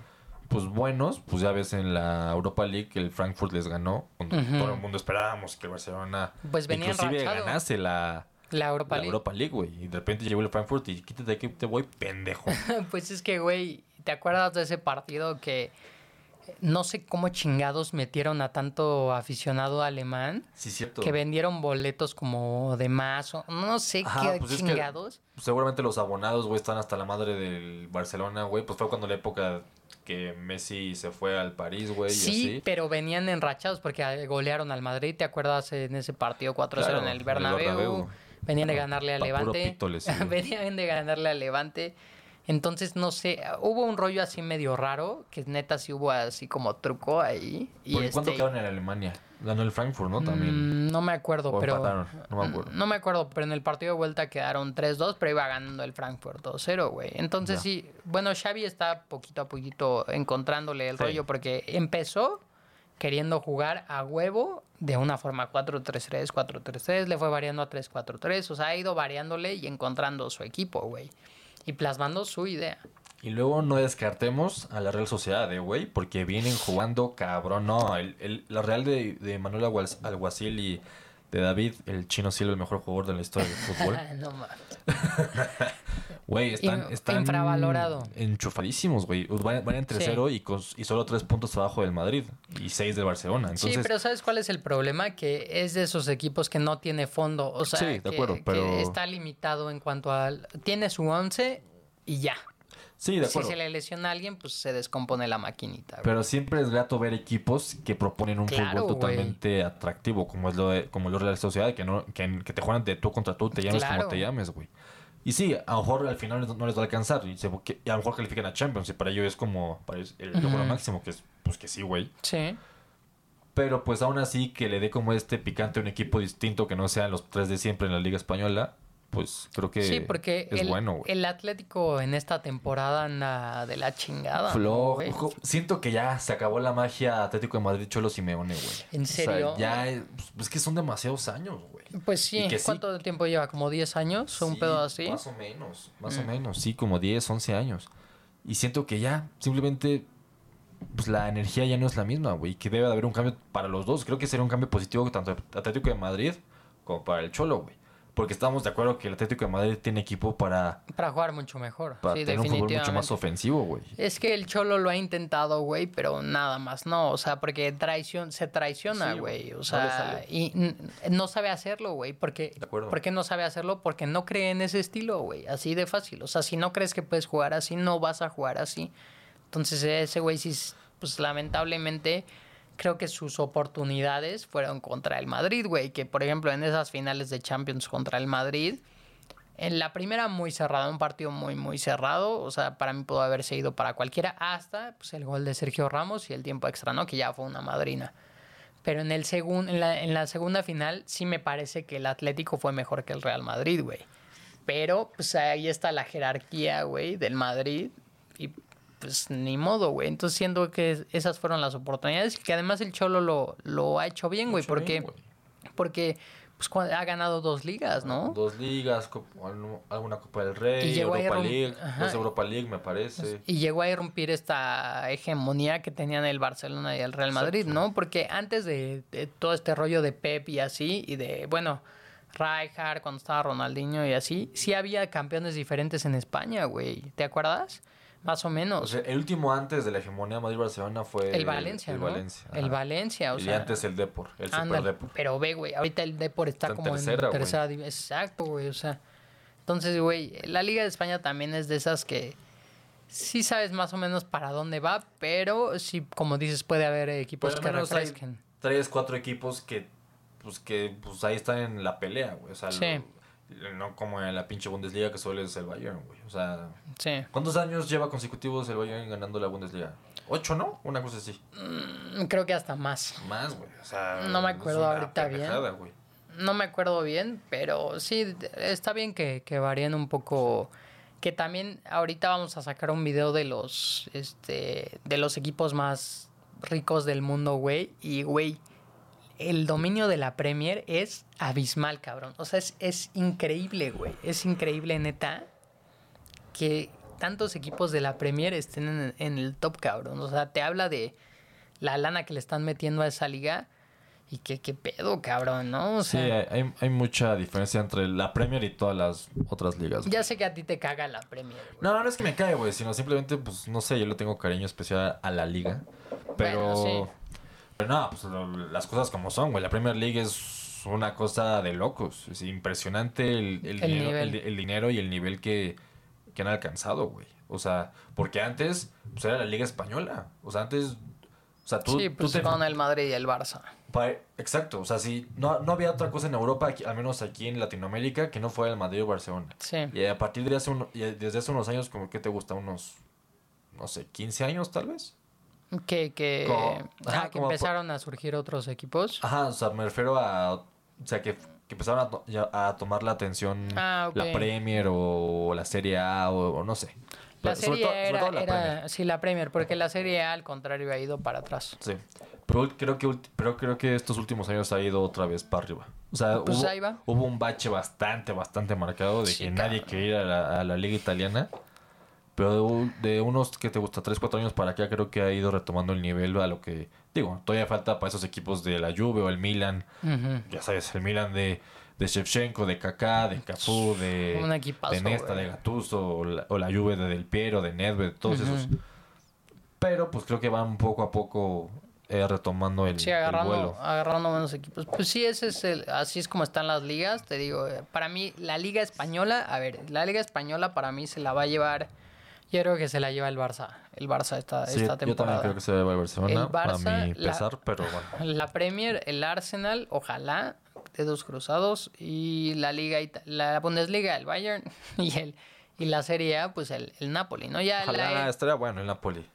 pues buenos, pues ya ves en la Europa League que el Frankfurt les ganó. Cuando todo el mundo esperábamos que el Barcelona Pues venía inclusive ganase la, La Europa la League. Europa League, güey. Y de repente llegó el Frankfurt y quítate que te voy pendejo. pues es que, güey, ¿te acuerdas de ese partido que no sé cómo chingados metieron a tanto aficionado alemán Sí, cierto. que vendieron boletos como de más, o no sé Ajá, qué pues es que chingados. Seguramente los abonados, güey, están hasta la madre del Barcelona, güey. Pues fue cuando la época que Messi se fue al París, güey, y Sí, así. pero venían enrachados porque ah, golearon al Madrid, ¿te acuerdas en ese partido 4-0 Claro, en el Bernabéu? Bernabéu. Venían de ganarle al Levante. venían de ganarle al Levante. Entonces, no sé, hubo un rollo así medio raro, que neta sí hubo así como truco ahí. Y ¿Por ¿Cuánto este, quedaron en Alemania? Ganó el Frankfurt, ¿no? También. Mm, No me acuerdo, O pero. empataron, no me acuerdo. No me acuerdo, pero en el partido de vuelta quedaron 3-2, pero iba ganando el Frankfurt 2-0, güey. Entonces Ya. sí, bueno, Xavi está poquito a poquito encontrándole el Sí. rollo porque empezó queriendo jugar a huevo de una forma 4-3-3, 4-3-3, le fue variando a 3-4-3, o sea, ha ido variándole y encontrando su equipo, güey. Y plasmando su idea. Y luego no descartemos a la Real Sociedad, eh, güey, porque vienen jugando cabrón. No, el, el- la Real de, de Manuel Alguacil y de David, el chino Silva, el mejor jugador de la historia del fútbol. no mames. Güey, están, están infravalorado. enchufadísimos, güey. Van, van en 3-0 y, con- y solo 3 puntos abajo del Madrid y 6 del Barcelona. Entonces, sí, pero ¿sabes cuál es el problema? Que es de esos equipos que no tiene fondo. O sea, Sí, de que, acuerdo, que pero- está limitado en cuanto al... Tiene su 11 y ya. Sí, de Si acuerdo. se le lesiona a alguien, pues se descompone la maquinita. Pero siempre es grato ver equipos que proponen un Claro, fútbol totalmente atractivo, como es lo de, como lo Real Sociedad, que no, que, que te juegan de tú contra tú, te llames Claro. como te llames, güey. Y sí, a lo mejor al final no les va a alcanzar. Y, se- que- y a lo mejor califican a Champions. Y para ellos es como para ellos el logro Ujú. máximo, que es pues que sí, güey. Sí. Pero pues aún así que le dé como este picante a un equipo distinto que no sean los tres de siempre en la Liga Española, pues creo que Sí, porque es el, bueno, güey. el Atlético en esta temporada anda de la chingada. ¿no, Flojo. güey? Siento que ya se acabó la magia Atlético de Madrid Cholo Simeone, güey. ¿En O sea, serio? ya es, pues, es que son demasiados años, güey. Pues sí, que sí. ¿cuánto tiempo lleva? ¿Como 10 años? ¿Un Sí, pedo así? Más o menos, más o Mm. menos, sí, como 10, 11 años. Y siento que ya, simplemente, pues la energía ya no es la misma, güey. Que debe de haber un cambio para los dos. Creo que sería un cambio positivo tanto Atlético de Madrid como para el Cholo, güey. Porque estamos de acuerdo que el Atlético de Madrid tiene equipo para, Para jugar mucho mejor. para sí, tener un fútbol mucho más ofensivo, güey. Es que el Cholo lo ha intentado, güey, pero nada más, no, o sea, porque traición, se traiciona, Sí, güey, o sea, y no sabe hacerlo, güey, porque, De acuerdo. ¿por qué no sabe hacerlo? Porque no cree en ese estilo, güey, así de fácil, o sea, si no crees que puedes jugar así, no vas a jugar así, entonces ese güey sí, pues lamentablemente, creo que sus oportunidades fueron contra el Madrid, güey, que por ejemplo en esas finales de Champions contra el Madrid, en la primera muy cerrada, un partido muy muy cerrado, o sea, para mí pudo haberse ido para cualquiera hasta pues, el gol de Sergio Ramos y el tiempo extra, ¿no? Que ya fue una madrina. Pero en el segun, en la, en la segunda final sí me parece que el Atlético fue mejor que el Real Madrid, güey. Pero pues ahí está la jerarquía, güey, del Madrid y pues ni modo, güey. Entonces siento que esas fueron las oportunidades y que además el Cholo lo, lo ha hecho bien, güey, porque bien, porque pues ha ganado dos ligas, ¿no? Dos ligas, alguna Copa del Rey, Y llegó a Europa League, dos Europa League, me parece. Y llegó a irrumpir esta hegemonía que tenían el Barcelona y el Real Madrid, ¿no? Porque antes de, de todo este rollo de Pep y así, y de, bueno, Rijkaard, cuando estaba Ronaldinho y así, sí había campeones diferentes en España, güey. ¿Te acuerdas? Más o menos. O sea, el último antes de la hegemonía Madrid-Barcelona fue el Valencia, el ¿no? Valencia. El. Valencia, o y sea. antes el Depor, el Anda, Super Depor. pero ve, güey, ahorita el Depor está, Está en como tercera, en güey. tercera. Exacto, güey, o sea. Entonces, güey, la Liga de España también es de esas que sí sabes más o menos para dónde va, pero sí, como dices, puede haber equipos Pero que menos hay refresquen. tres, cuatro equipos que, pues, que, pues, ahí están en la pelea, güey. O sea, Sí. lo- no como en la pinche Bundesliga que solo es el Bayern, güey. O sea, Sí. ¿cuántos años lleva consecutivos el Bayern ganando la Bundesliga? ¿Ocho, no? Una cosa así. Mm, Creo que hasta más. Más, güey. O sea, No me acuerdo ahorita bien. güey. No me acuerdo bien, pero sí, está bien que, que varíen un poco. Que también ahorita vamos a sacar un video de los, este, de los equipos más ricos del mundo, güey. Y, güey, el dominio de la Premier es abismal, cabrón. O sea, es, es increíble, güey. Es increíble, neta, que tantos equipos de la Premier estén en, en el top, cabrón. O sea, te habla de la lana que le están metiendo a esa liga. Y que qué pedo, cabrón, ¿no? O Sí, sea, hay, hay- hay mucha diferencia entre la Premier y todas las otras ligas. güey. ya sé que a ti te caga la Premier. güey. No, no es que me cae, güey, sino simplemente, pues, no sé, yo le tengo cariño especial a la liga. Pero, Bueno, sí. Pero no, pues lo- las cosas como son, güey. La Premier League es una cosa de locos. Es impresionante el, el El dinero, el- dinero y el nivel que, que han alcanzado, güey. O sea, porque antes pues era la Liga Española. O sea, antes... O sea, tú, sí, tú pues te- con el Madrid y el Barça. Exacto, o sea, si no, no había otra cosa en Europa, al menos aquí en Latinoamérica, que no fuera el Madrid o Barcelona. Sí. Y a partir de hace uno- desde hace unos años, como que te gusta, unos, no sé, 15 años tal vez. Que, que, Como- ah, ajá, que por- empezaron a surgir otros equipos. Ajá, o sea, me refiero a, o sea, que, que empezaron a, to- a tomar la atención Ah, la Premier o, la Serie A o, o no sé. La Pero sobre serie todo- sobre era, todo la era- sí, la Premier, porque la serie A, al contrario, ha ido para atrás. Sí. Pero creo que, pero creo que estos últimos años ha ido otra vez para arriba. O sea, Pues hubo, hubo un bache bastante, bastante marcado de Sí, que cabrón. nadie quería ir a la, a la liga italiana. Pero de, un- de unos que te gusta 3, 4 años para acá creo que ha ido retomando el nivel a lo que... Digo, todavía falta para esos equipos de la Juve o el Milan. Ya sabes, el Milan de, de Shevchenko, de Kaká, de Cafú, de, equipazo, de Nesta, de Gattuso, o la, o la Juve de Del Piero, de Nedved, todos esos. Pero pues creo que van poco a poco eh, retomando el, Sí, el agarrando, vuelo. agarrando menos equipos. Pues sí, ese es el, así es como están las ligas. Te digo, eh, para mí, la Liga Española, a ver, la Liga Española para mí se la va a llevar. Yo creo que se la lleva el Barça. El Barça esta, Sí, esta yo temporada. también creo que se va a Barcelona, El Barça, a mi la- pesar, pero bueno. La Premier, el Arsenal, ojalá, dedos cruzados. Y la Liga, la Bundesliga, el Bayern. Y el y la Serie A, pues el, el Napoli, ¿no? Ya la- Ojalá estaría bueno el Napoli.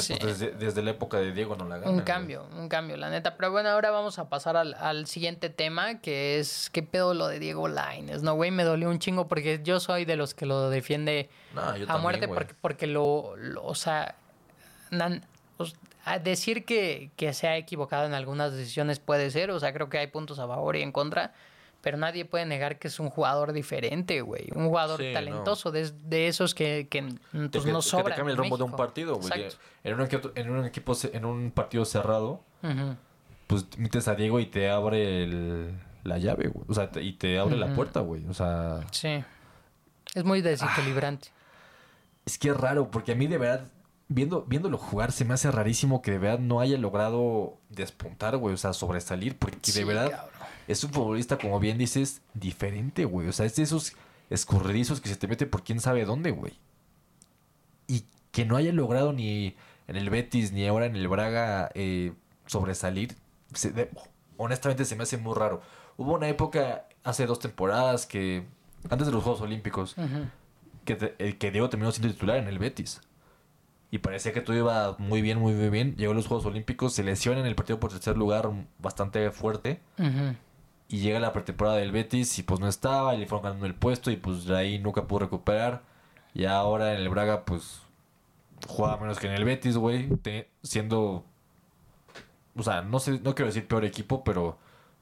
Sí. desde, desde la época de Diego no la gana. Un cambio, un cambio, la neta. Pero bueno, ahora vamos a pasar al, al siguiente tema, que es qué pedo lo de Diego Lainez, ¿no, güey? Me dolió un chingo porque yo soy de los que lo defiende a también, muerte porque, porque lo, lo- o sea, nan- os- a decir que, que se ha equivocado en algunas decisiones puede ser, o sea, creo que hay puntos a favor y en contra, pero nadie puede negar que es un jugador diferente, güey, un jugador Sí, no. talentoso, de, de esos que, que pues, que, no que sobran. te cambia el rumbo de un partido, güey. En un, equipo, en un equipo, en un partido cerrado, pues metes a Diego y te abre el- la llave, güey. O sea, te- y te abre la puerta, güey. O sea, Sí. Es muy desequilibrante. es que es raro, porque a mí de verdad, viendo, viéndolo jugar, se me hace rarísimo que de verdad no haya logrado despuntar, güey. O sea, sobresalir, porque Sí, de verdad cabrón. Es un futbolista, como bien dices, diferente, güey. O sea, es de esos escurridizos que se te mete por quién sabe dónde, güey. Y que no haya logrado ni en el Betis ni ahora en el Braga eh, sobresalir, se- de- honestamente se me hace muy raro. Hubo una época, hace dos temporadas, que antes de los Juegos Olímpicos, que, te- eh, que Diego terminó siendo titular en el Betis. Y parecía que todo iba muy bien, muy, muy bien. Llegó a los Juegos Olímpicos, se lesiona en el partido por tercer lugar bastante fuerte. Ujú. Y llega la pretemporada del Betis y pues no estaba, y le fueron ganando el puesto y pues de ahí nunca pudo recuperar. Y ahora en el Braga pues juega menos que en el Betis, güey, siendo o sea, no sé, no quiero decir peor equipo, pero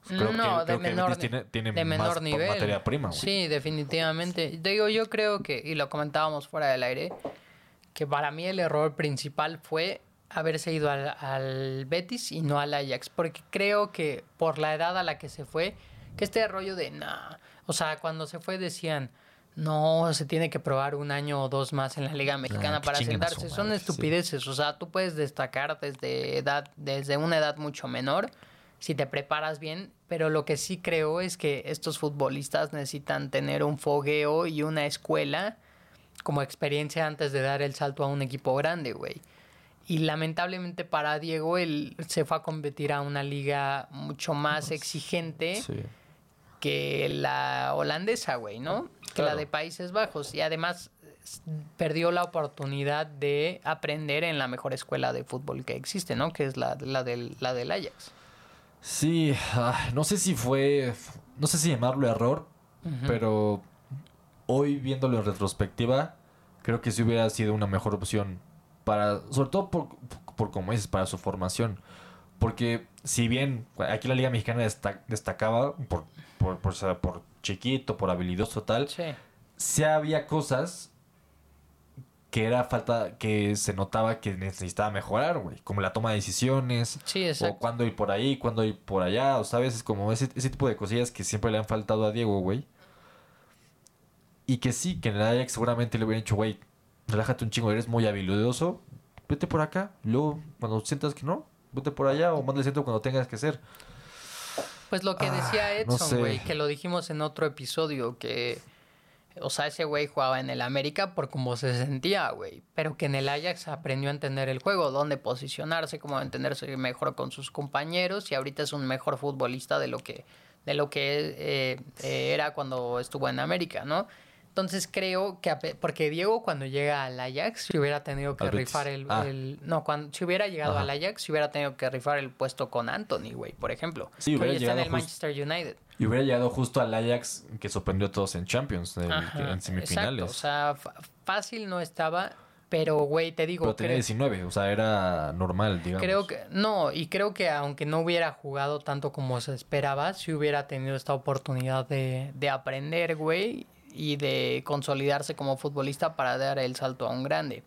creo no, que, de que el menor, Betis tiene, tiene de más menor nivel. materia prima, güey. Sí, definitivamente. Te Digo, yo creo que, y lo comentábamos fuera del aire, que para mí el error principal fue haberse ido al, al Betis y no al Ajax, porque creo que por la edad a la que se fue, que este rollo de, nah, o sea, cuando se fue decían, no, se tiene que probar un año o dos más en la Liga Mexicana para sentarse. Son madre, sí. estupideces, o sea, tú puedes destacar desde edad, desde una edad mucho menor, si te preparas bien, pero lo que sí creo es que estos futbolistas necesitan tener un fogueo y una escuela como experiencia antes de dar el salto a un equipo grande, güey. Y lamentablemente para Diego, él se fue a competir a una liga mucho más exigente Sí. que la holandesa, güey, ¿no? Que la de Países Bajos. Y además perdió la oportunidad de aprender en la mejor escuela de fútbol que existe, ¿no? Que es la, la, del, la del Ajax. Sí, no sé si fue, no sé si llamarlo error, pero hoy viéndolo en retrospectiva, creo que sí hubiera sido una mejor opción para, sobre todo por, por como dices, para su formación. Porque si bien aquí la Liga Mexicana desta- destacaba por, por, por, por chiquito, por habilidoso tal, Sí. sí había cosas que era falta, que se notaba que necesitaba mejorar, güey. Como la toma de decisiones, Sí, o exacto. cuándo ir por ahí, cuándo ir por allá, o sabes, es como ese, ese tipo de cosillas que siempre le han faltado a Diego, güey. Y que sí, que en el Ajax seguramente le hubieran dicho, güey, relájate un chingo, eres muy habilidoso, vete por acá. Luego, cuando sientas que no, vete por allá o manda el centro cuando tengas que ser. Pues lo que decía Ah, no Edson, sé. güey, que lo dijimos en otro episodio, que, o sea, ese güey jugaba en el América por cómo se sentía, güey, pero que en el Ajax aprendió a entender el juego, dónde posicionarse, cómo entenderse mejor con sus compañeros y ahorita es un mejor futbolista de lo que, de lo que eh, eh, era cuando estuvo en América, ¿no? Entonces creo que, porque Diego cuando llega al Ajax, si hubiera tenido que Al rifar el, Ah. el- no, cuando, si hubiera llegado Ajá. al Ajax, si hubiera tenido que rifar el puesto con Anthony, güey, por ejemplo. Sí, que hubiera hoy está en llegado el Manchester United. Y hubiera llegado justo al Ajax que sorprendió a todos en Champions, el- Ajá, en semifinales. Exacto, o sea, fácil no estaba, pero güey, te digo, Pero tenía creo, 19, o sea, era normal, digamos. creo que no, y creo que aunque no hubiera jugado tanto como se esperaba, si hubiera tenido esta oportunidad de, de aprender, güey, y de consolidarse como futbolista para dar el salto a un grande.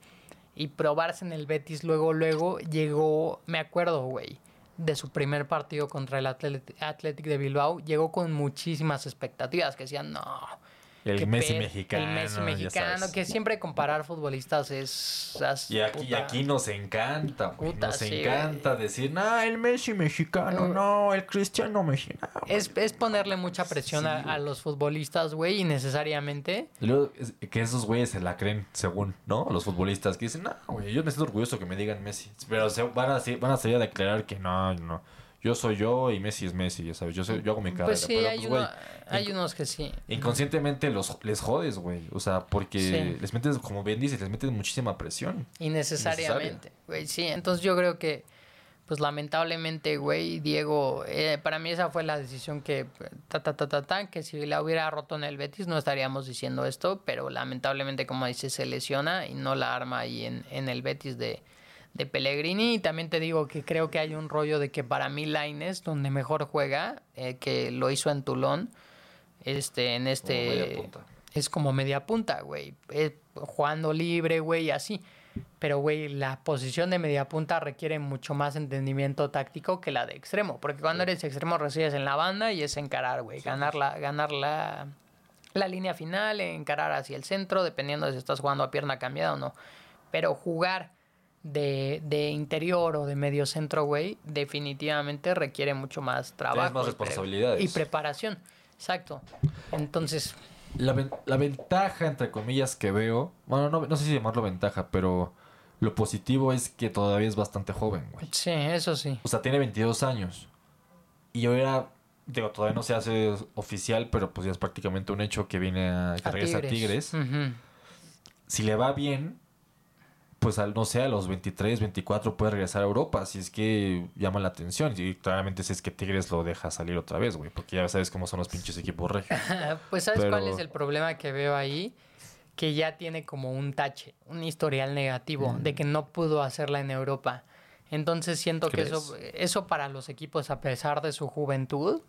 Y probarse en el Betis luego, luego llegó, me acuerdo, güey, de su primer partido contra el Athletic de Bilbao, llegó con muchísimas expectativas que decían, no, El Messi pedo". mexicano. El Messi mexicano, que siempre comparar futbolistas es... es Y aquí, y puta. aquí nos encanta, güey. Puta, Nos sí, encanta decir, no, el Messi mexicano, No. no, el cristiano mexicano. Es, es ponerle mucha presión a, Sí, a güey. los futbolistas, güey, innecesariamente. Y luego, es- que esos güeyes se la creen, según, ¿no? Los futbolistas que dicen, no, güey, yo me siento orgulloso que me digan Messi. Pero se, van, a, van a salir a declarar que no, no. Yo soy yo y Messi es Messi, ya sabes. Yo, soy- yo hago mi carrera. Pues sí, pero, hay, pues, uno- güey, hay unos que sí. Inconscientemente los, les jodes, güey. O sea, porque Sí. les metes, como bien dices, les metes muchísima presión. Innecesariamente, güey, sí. Entonces yo creo que, pues lamentablemente, güey, Diego, eh, para mí esa fue la decisión que, ta, ta, ta, ta, ta, que si la hubiera roto en el Betis no estaríamos diciendo esto, pero lamentablemente, como dices, se lesiona y no la arma ahí en, en el Betis de, de Pellegrini. Y también te digo que creo que hay un rollo de que para mí Laines, donde mejor juega, eh, que lo hizo en Toulon, este, en Como este media punta. es como media punta, güey. Eh, jugando libre, güey, así. Pero, güey, la posición de media punta requiere mucho más entendimiento táctico que la de extremo. Porque cuando eres extremo recibes en la banda y es encarar, güey. Ganar, la, ganar la, la línea final, encarar hacia el centro, dependiendo de si estás jugando a pierna cambiada o no. Pero jugar de, de interior o de medio centro, güey, definitivamente requiere mucho más trabajo. más y pre- responsabilidades. Y preparación. Exacto. Entonces, La, la ventaja, entre comillas, que veo, bueno, no, no sé si llamarlo ventaja, pero lo positivo es que todavía es bastante joven, güey. sí, eso sí. O sea, tiene 22 años. Y ahora, digo, todavía no se hace oficial, pero pues ya es prácticamente un hecho que viene a, que A regresa a Tigres. Si le va bien, pues al, no sé, a los 23, 24 puede regresar a Europa, si es que llama la atención. Y claramente si es que Tigres lo deja salir otra vez, güey, porque ya sabes cómo son los pinches equipos regios. Pues ¿sabes Pero- cuál es el problema que veo ahí? Que ya tiene como un tache, un historial negativo Mm. de que no pudo hacerla en Europa. Entonces siento que eso, eso para los equipos, a pesar de su juventud,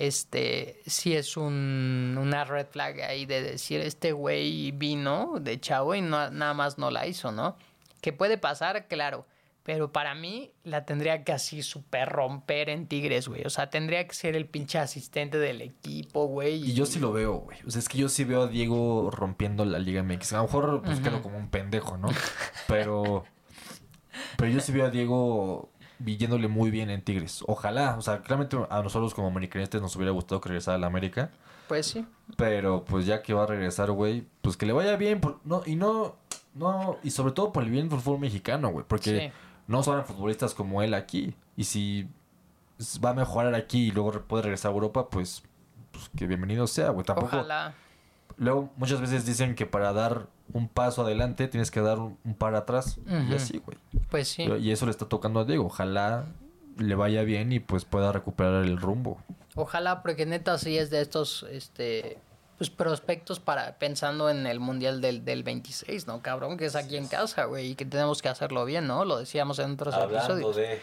este sí es un, una red flag ahí de decir, este güey vino de chavo y no, nada más no la hizo, ¿no? Que puede pasar, claro. Pero para mí la tendría que así súper romper en Tigres, güey. O sea, tendría que ser el pinche asistente del equipo, güey. Y yo sí lo veo, güey. O sea, es que yo sí veo a Diego rompiendo la Liga MX. A lo mejor pues quedo como un pendejo, ¿no? Pero. Pero yo sí veo a Diego yéndole muy bien en Tigres. Ojalá. O sea, claramente a nosotros como americanistas nos hubiera gustado que regresara a la América. Pues sí. Pero pues ya que va a regresar, güey, pues que le vaya bien. por- no, y no. No, y sobre todo por el bien del fútbol mexicano, güey. Porque Sí. no son futbolistas como él aquí. Y si va a mejorar aquí y luego puede regresar a Europa, pues, pues que bienvenido sea, güey. Tampoco. Ojalá. Luego, muchas veces dicen que para dar un paso adelante tienes que dar un, un par atrás. Y así, güey. Pues sí. Y eso le está tocando a Diego. Ojalá le vaya bien y pues pueda recuperar el rumbo. Ojalá, porque neta sí es de estos este pues prospectos para pensando en el mundial del, del 26, ¿no, cabrón? Que es aquí en casa, güey, y que tenemos que hacerlo bien, ¿no? Lo decíamos en otros episodios. de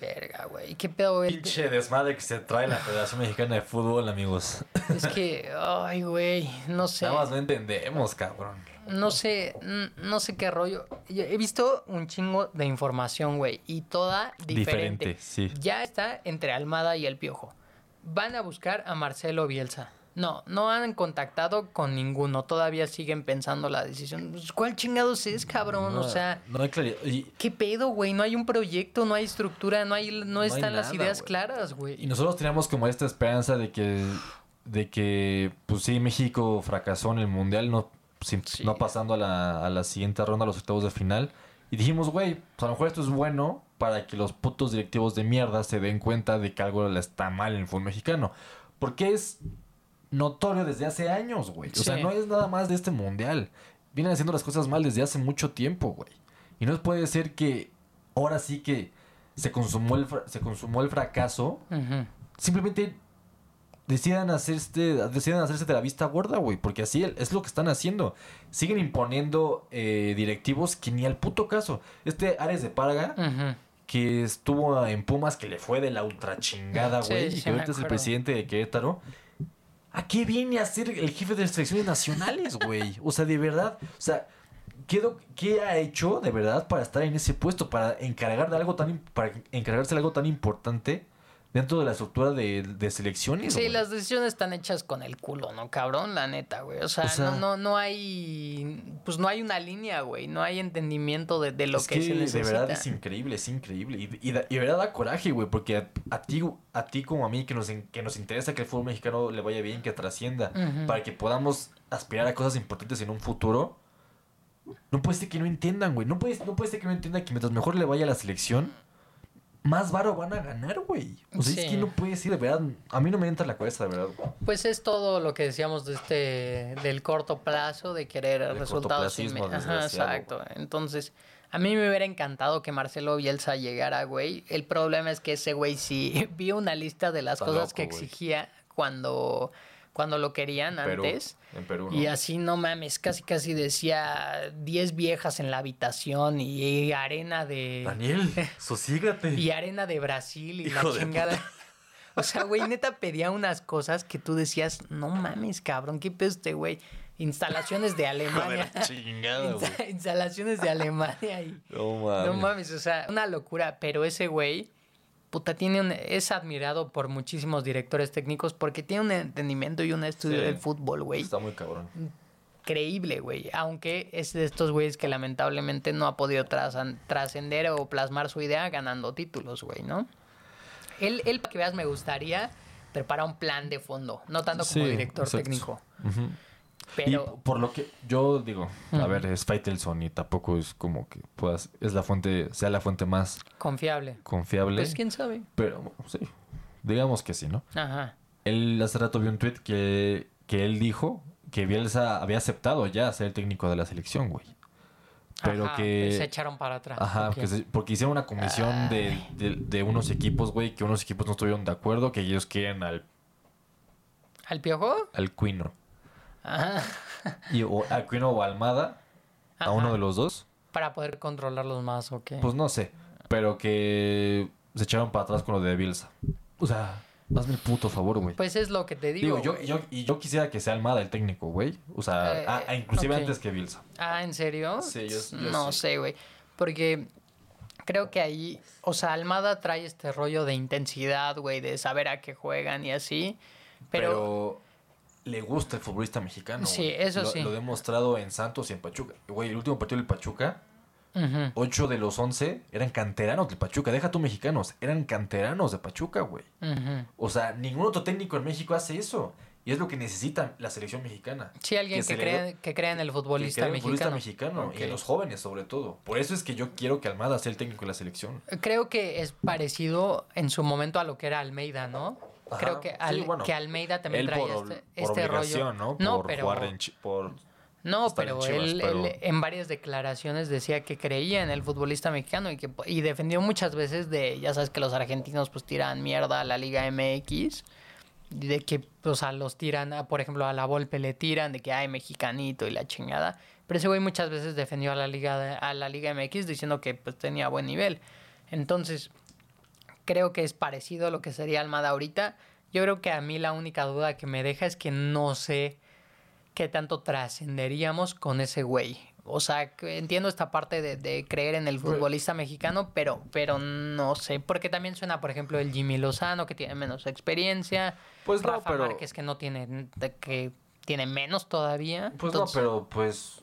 Verga, güey. ¿Qué pedo, güey? pinche desmadre que se trae la Federación Mexicana de Fútbol, amigos. Es que, ay, güey, no sé. Nada más no entendemos, cabrón. No sé, no sé qué rollo. Yo he visto un chingo de información, güey, y toda diferente. Diferente, sí. Ya está entre Almada y el Piojo. Van a buscar a Marcelo Bielsa. No, no han contactado con ninguno. Todavía siguen pensando la decisión. Pues, ¿Cuál chingados es, cabrón? o sea, No hay claridad. Y, ¿qué pedo, güey? No hay un proyecto, no hay estructura, no hay, no, están las nada, ideas güey. claras, y güey. nosotros teníamos como esta esperanza de que, de que pues sí, México fracasó en el Mundial, no, sin- Sí. no pasando a la, a la siguiente ronda, a los octavos de final. Y dijimos, güey, pues a lo mejor esto es bueno para que los putos directivos de mierda se den cuenta de que algo le está mal en el fútbol mexicano. Porque es notorio desde hace años, güey. O sea, no es nada más de este mundial. Vienen haciendo las cosas mal desde hace mucho tiempo, güey. Y no puede ser que ahora sí que se consumó el, fra- se consumó el fracaso. Simplemente decidan hacerse, decidan hacerse de la vista gorda, güey. Porque así es lo que están haciendo. Siguen imponiendo eh, directivos que ni al puto caso. Este Ares de Parga que estuvo en Pumas, que le fue de la ultra chingada, güey, sí y que ahorita es el presidente de Querétaro. ¿A qué viene a ser el jefe de las selecciones nacionales, güey? O sea, de verdad, o sea, ¿qué, qué ha hecho de verdad para estar en ese puesto, para encargar de algo tan, para encargarse de algo tan importante dentro de la estructura de, de selecciones? Sí, güey? las decisiones están hechas con el culo, ¿no, cabrón? La neta, güey. O sea, O sea- no, no, no hay. Pues no hay una línea, güey. No hay entendimiento de, de lo es que, se de necesita. verdad es increíble, es increíble. Y, y, da- y de verdad da coraje, güey, porque a, a ti, a ti como a mí, que nos, que nos interesa que el fútbol mexicano le vaya bien, que trascienda, para que podamos aspirar a cosas importantes en un futuro. No puede ser que no entiendan, güey. No puede, no puede ser que no entiendan que mientras mejor le vaya a la selección, más varo van a ganar, güey. O sea, es que no puede ser, de verdad. A mí no me entra en la cabeza, de verdad. güey. Pues es todo lo que decíamos de este del corto plazo de querer El resultados Ajá, exacto. Entonces, a mí me hubiera encantado que Marcelo Bielsa llegara, güey. El problema es que ese güey sí vio una lista de las Está cosas loco, que exigía cuando cuando lo querían Perú, antes. en Perú, ¿no? Y así, no mames, casi casi decía 10 viejas en la habitación y, arena de... Daniel, sosígate. Y arena de Brasil y Hijo la chingada. O sea, güey, neta pedía unas cosas que tú decías, no mames, cabrón, qué pedo este güey. Instalaciones de Alemania. chingada, güey. Insta- instalaciones de Alemania y... No mames. No mames, o sea, una locura. Pero ese güey, puta, tiene un, es admirado por muchísimos directores técnicos porque tiene un entendimiento y un estudio Sí. del fútbol, güey Está muy cabrón. creíble, güey. Aunque es de estos güeyes que lamentablemente no ha podido trascender o plasmar su idea ganando títulos, güey, ¿no? Él, él, para que veas, me gustaría preparar un plan de fondo, no tanto como Sí, director exacto. técnico. Ujú. Pero Y por lo que yo digo, a ver, es Faitelson y tampoco es como que puedas, es la fuente, sea la fuente más confiable. confiable. Pues quién sabe. Pero sí, digamos que sí, ¿no? Ajá. Él hace rato vi un tweet que, que él dijo que Bielsa había aceptado ya ser el técnico de la selección, güey. Pero Ajá, que... pues se echaron para atrás. Ajá, se- porque hicieron una comisión de, de, de unos equipos, güey, que unos equipos no estuvieron de acuerdo, que ellos quieren al, ¿Al piojo? al Quino. Ajá. Y, o al Quino o Almada, a uno de los dos. Para poder controlarlos más, ¿o qué? Pues no sé, pero que se echaron para atrás con lo de Bielsa. O sea, hazme el puto favor, güey. Pues es lo que te digo. Digo, yo, yo, y yo quisiera que sea Almada el técnico, güey. O sea, Eh, ah, ah, inclusive antes que Bielsa. Ah, ¿en serio? Sí, yo- yo no sí. sé, güey. Porque creo que ahí, o sea, Almada trae este rollo de intensidad, güey, de saber a qué juegan y así. Pero, gusta el futbolista mexicano. Sí, güey. eso Lo- sí. Lo he demostrado en Santos y en Pachuca. Güey, el último partido del Pachuca, Ujú. 8 de los 11 eran canteranos del Pachuca. Deja tú mexicanos, eran canteranos de Pachuca, güey. O sea, ningún otro técnico en México hace eso. Y es lo que necesita la selección mexicana. Sí, alguien que, le cree, dé- que cree en el que futbolista crea en el futbolista mexicano. mexicano. Y en los jóvenes, sobre todo. Por eso es que yo quiero que Almada sea el técnico de la selección. Creo que es parecido en su momento a lo que era Almeida, ¿no? Ajá. Creo que, Sí, Al- bueno, que Almeida también por, este, por este rollo. ¿no? No, por pero, jugar en Chi- por... no, en pero Chivas, él, pero- él en varias declaraciones decía que creía en el futbolista mexicano y que y defendió muchas veces de, ya sabes que los argentinos pues tiran mierda a la Liga MX, de que pues a los tiran, a, por ejemplo a la Volpe le tiran de que hay mexicanito y la chingada, pero ese güey muchas veces defendió a la Liga a la Liga MX diciendo que pues tenía buen nivel. Entonces, creo que es parecido a lo que sería Almada ahorita. Yo creo que a mí la única duda que me deja es que no sé qué tanto trascenderíamos con ese güey. O sea, entiendo esta parte de, de creer en el futbolista mexicano, pero, pero no sé. Porque también suena, por ejemplo, el Jimmy Lozano, que tiene menos experiencia. Pues no, Rafa pero- Márquez, que no tiene, que tiene menos todavía. Pues Entonces- no, pero pues.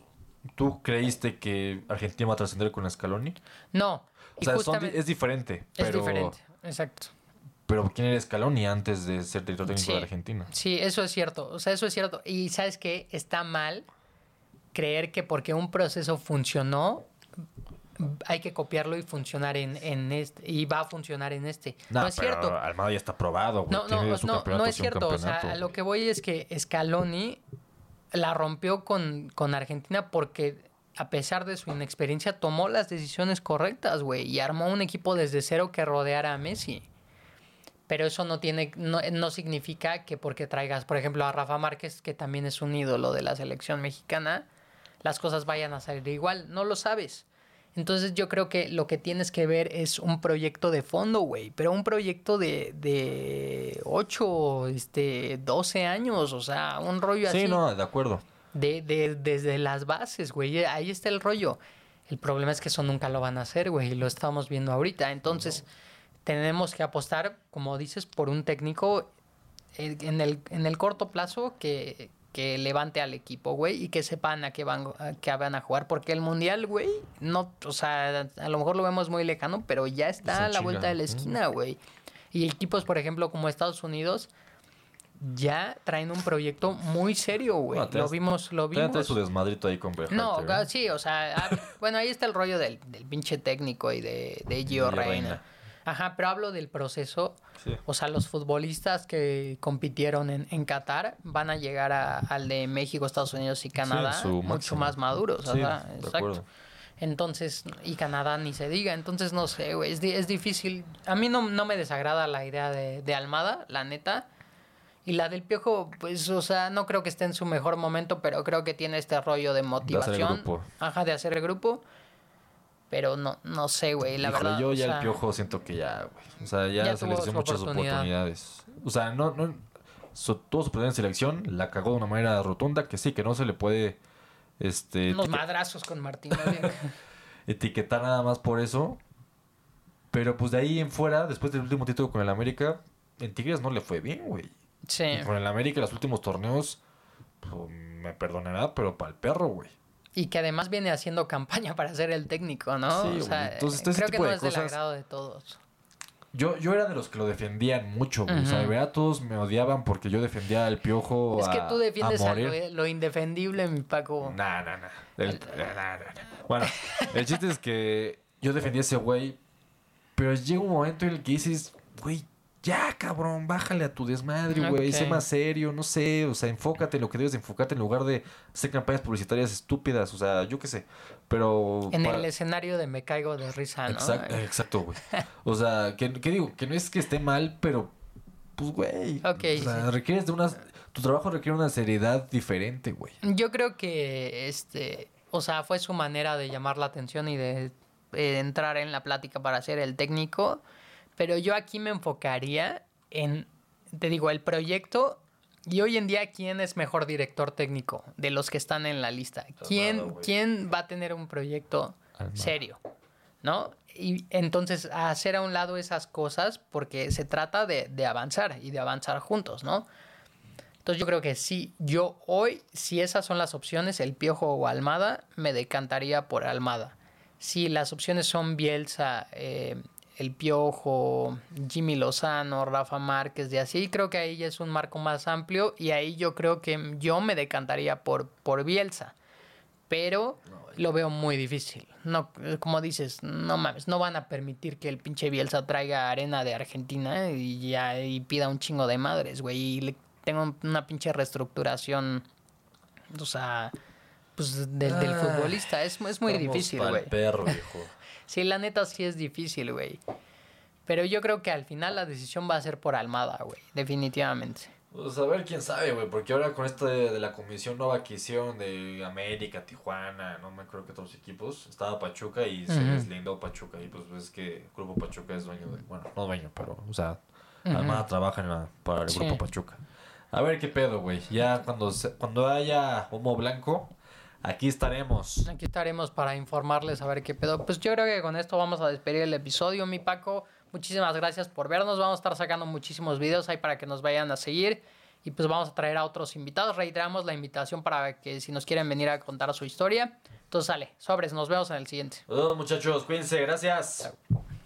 ¿Tú creíste que Argentina va a trascender con Scaloni? No. O sea, son es diferente. es diferente, exacto. Pero ¿quién era Scaloni antes de ser director técnico Sí. de Argentina? Sí, eso es cierto. O sea, eso es cierto. Y sabes qué? Está mal creer que porque un proceso funcionó, hay que copiarlo y funcionar en, en este. Y va a funcionar en este. No, es pero cierto. Almada ya está probado. No, no, su no, no es cierto. O sea, lo que voy es que Scaloni la rompió con, con Argentina porque a pesar de su inexperiencia tomó las decisiones correctas, güey, y armó un equipo desde cero que rodeara a Messi. Pero eso no tiene, no, no significa que porque traigas, por ejemplo, a Rafa Márquez, que también es un ídolo de la selección mexicana, las cosas vayan a salir igual. No lo sabes. Entonces yo creo que lo que tienes que ver es un proyecto de fondo, güey. Pero un proyecto de, de 8, este, 12 años. O sea, un rollo así. Sí, no, de acuerdo. De, de- desde las bases, güey. Ahí está el rollo. El problema es que eso nunca lo van a hacer, güey. Y lo estamos viendo ahorita. Entonces, tenemos que apostar, como dices, por un técnico eh, en el, en el corto plazo que, que levante al equipo, güey, y que sepan a qué van, a qué van a jugar. Porque el mundial, güey, no, o sea, a lo mejor lo vemos muy lejano, pero ya está a la vuelta de la esquina, güey. Y equipos, por ejemplo, como Estados Unidos, ya traen un proyecto muy serio, güey. No, lo vimos, lo trae vimos. su desmadrito ahí con No, ¿eh? ah, sí, o sea, ah, bueno, ahí está el rollo del, del pinche técnico y de, de Gio Reina. Reina. Ajá, pero hablo del proceso. Sí. O sea, los futbolistas que compitieron en, en Qatar van a llegar a- al de México, Estados Unidos y Canadá mucho máximo. más maduros. Sí, de exacto. acuerdo. Entonces, y Canadá ni se diga. Entonces, no sé, güey, es, es difícil. A mí no, no me desagrada la idea de, de Almada, la neta. Y la del Piojo, pues, o sea, no creo que esté en su mejor momento, pero creo que tiene este rollo de motivación. grupo. Ajá, de hacer el grupo. Pero no, no sé, güey, la Híjole, verdad. yo ya sea, el piojo siento que ya, güey. O sea, ya, Ya se tuvo le dio muchas oportunidad. oportunidades. O sea, no, no. Su, tuvo su en selección, la cagó de una manera rotunda que sí, que no se le puede. Este. Unos madrazos con Martín. Etiquetar nada más por eso. Pero pues de ahí en fuera, después del último título con el América, en Tigres no le fue bien, güey. Sí. Y Con el América, los últimos torneos, pues, me perdonará, pero para el perro, güey. Y que además viene haciendo campaña para ser el técnico, ¿no? Sí, o sea, Entonces, ese creo que no de es del cosas- agrado de todos. Yo, yo era de los que lo defendían mucho, güey. O sea, de verdad todos me odiaban porque yo defendía al piojo. Es que a- tú defiendes a a lo, lo indefendible, mi Paco. Nah, nah, nah. El- nah, nah, nah. Bueno, el chiste es que yo defendía a ese güey, pero llega un momento en el que dices, güey, ya, cabrón, bájale a tu desmadre, güey, Ok. sé más serio, no sé, o sea, enfócate en lo que debes de enfocarte en lugar de hacer campañas publicitarias estúpidas, o sea, yo qué sé, pero... En para- el escenario de me caigo de risa, ¿no? Exacto, exacto, güey. O sea, que, que digo, que no es que esté mal, pero pues, güey. Ok, o sea, sí. requieres de una... Tu trabajo requiere una seriedad diferente, güey. Yo creo que, este, o sea, fue su manera de llamar la atención y de eh, entrar en la plática para ser el técnico. Pero yo aquí me enfocaría en, te digo, el proyecto. Y hoy en día, ¿quién es mejor director técnico de los que están en la lista? ¿Quién. ¿quién va a tener un proyecto serio? ¿No? Y entonces hacer a un lado esas cosas porque se trata de, de avanzar y de avanzar juntos, ¿no? Entonces yo creo que sí, yo hoy, si esas son las opciones, el Piojo o Almada, me decantaría por Almada. Si las opciones son Bielsa, eh, el Piojo, Jimmy Lozano, Rafa Márquez, de así, creo que ahí ya es un marco más amplio y ahí yo creo que yo me decantaría por, por Bielsa. Pero lo veo muy difícil. No, como dices, no mames, no van a permitir que el pinche Bielsa traiga arena de Argentina y ya y pida un chingo de madres, güey. Y le tengo una pinche reestructuración, o sea, pues del, del Ah, futbolista. Es, es muy difícil, güey. perro, viejo. Sí, la neta sí es difícil, güey. Pero yo creo que al final la decisión va a ser por Almada, güey. Definitivamente. Pues a ver quién sabe, güey, porque ahora con esto de, de la comisión nueva que hicieron de América, Tijuana, no me acuerdo que otros equipos, estaba Pachuca y se Ujú. deslindó Pachuca y pues ves que el Grupo Pachuca es dueño de, bueno, no dueño, pero, o sea, Almada trabaja en la- para el Sí. Grupo Pachuca. A ver qué pedo, güey, ya cuando, se- cuando haya humo blanco, aquí estaremos. Aquí estaremos para informarles a ver qué pedo. Pues yo creo que con esto vamos a despedir el episodio, mi Paco. Muchísimas gracias por vernos. Vamos a estar sacando muchísimos videos ahí para que nos vayan a seguir. Y pues vamos a traer a otros invitados. Reiteramos la invitación para que si nos quieren venir a contar su historia. Entonces sale, sobres, nos vemos en el siguiente. Nos vemos, muchachos. Cuídense. Gracias. Chao.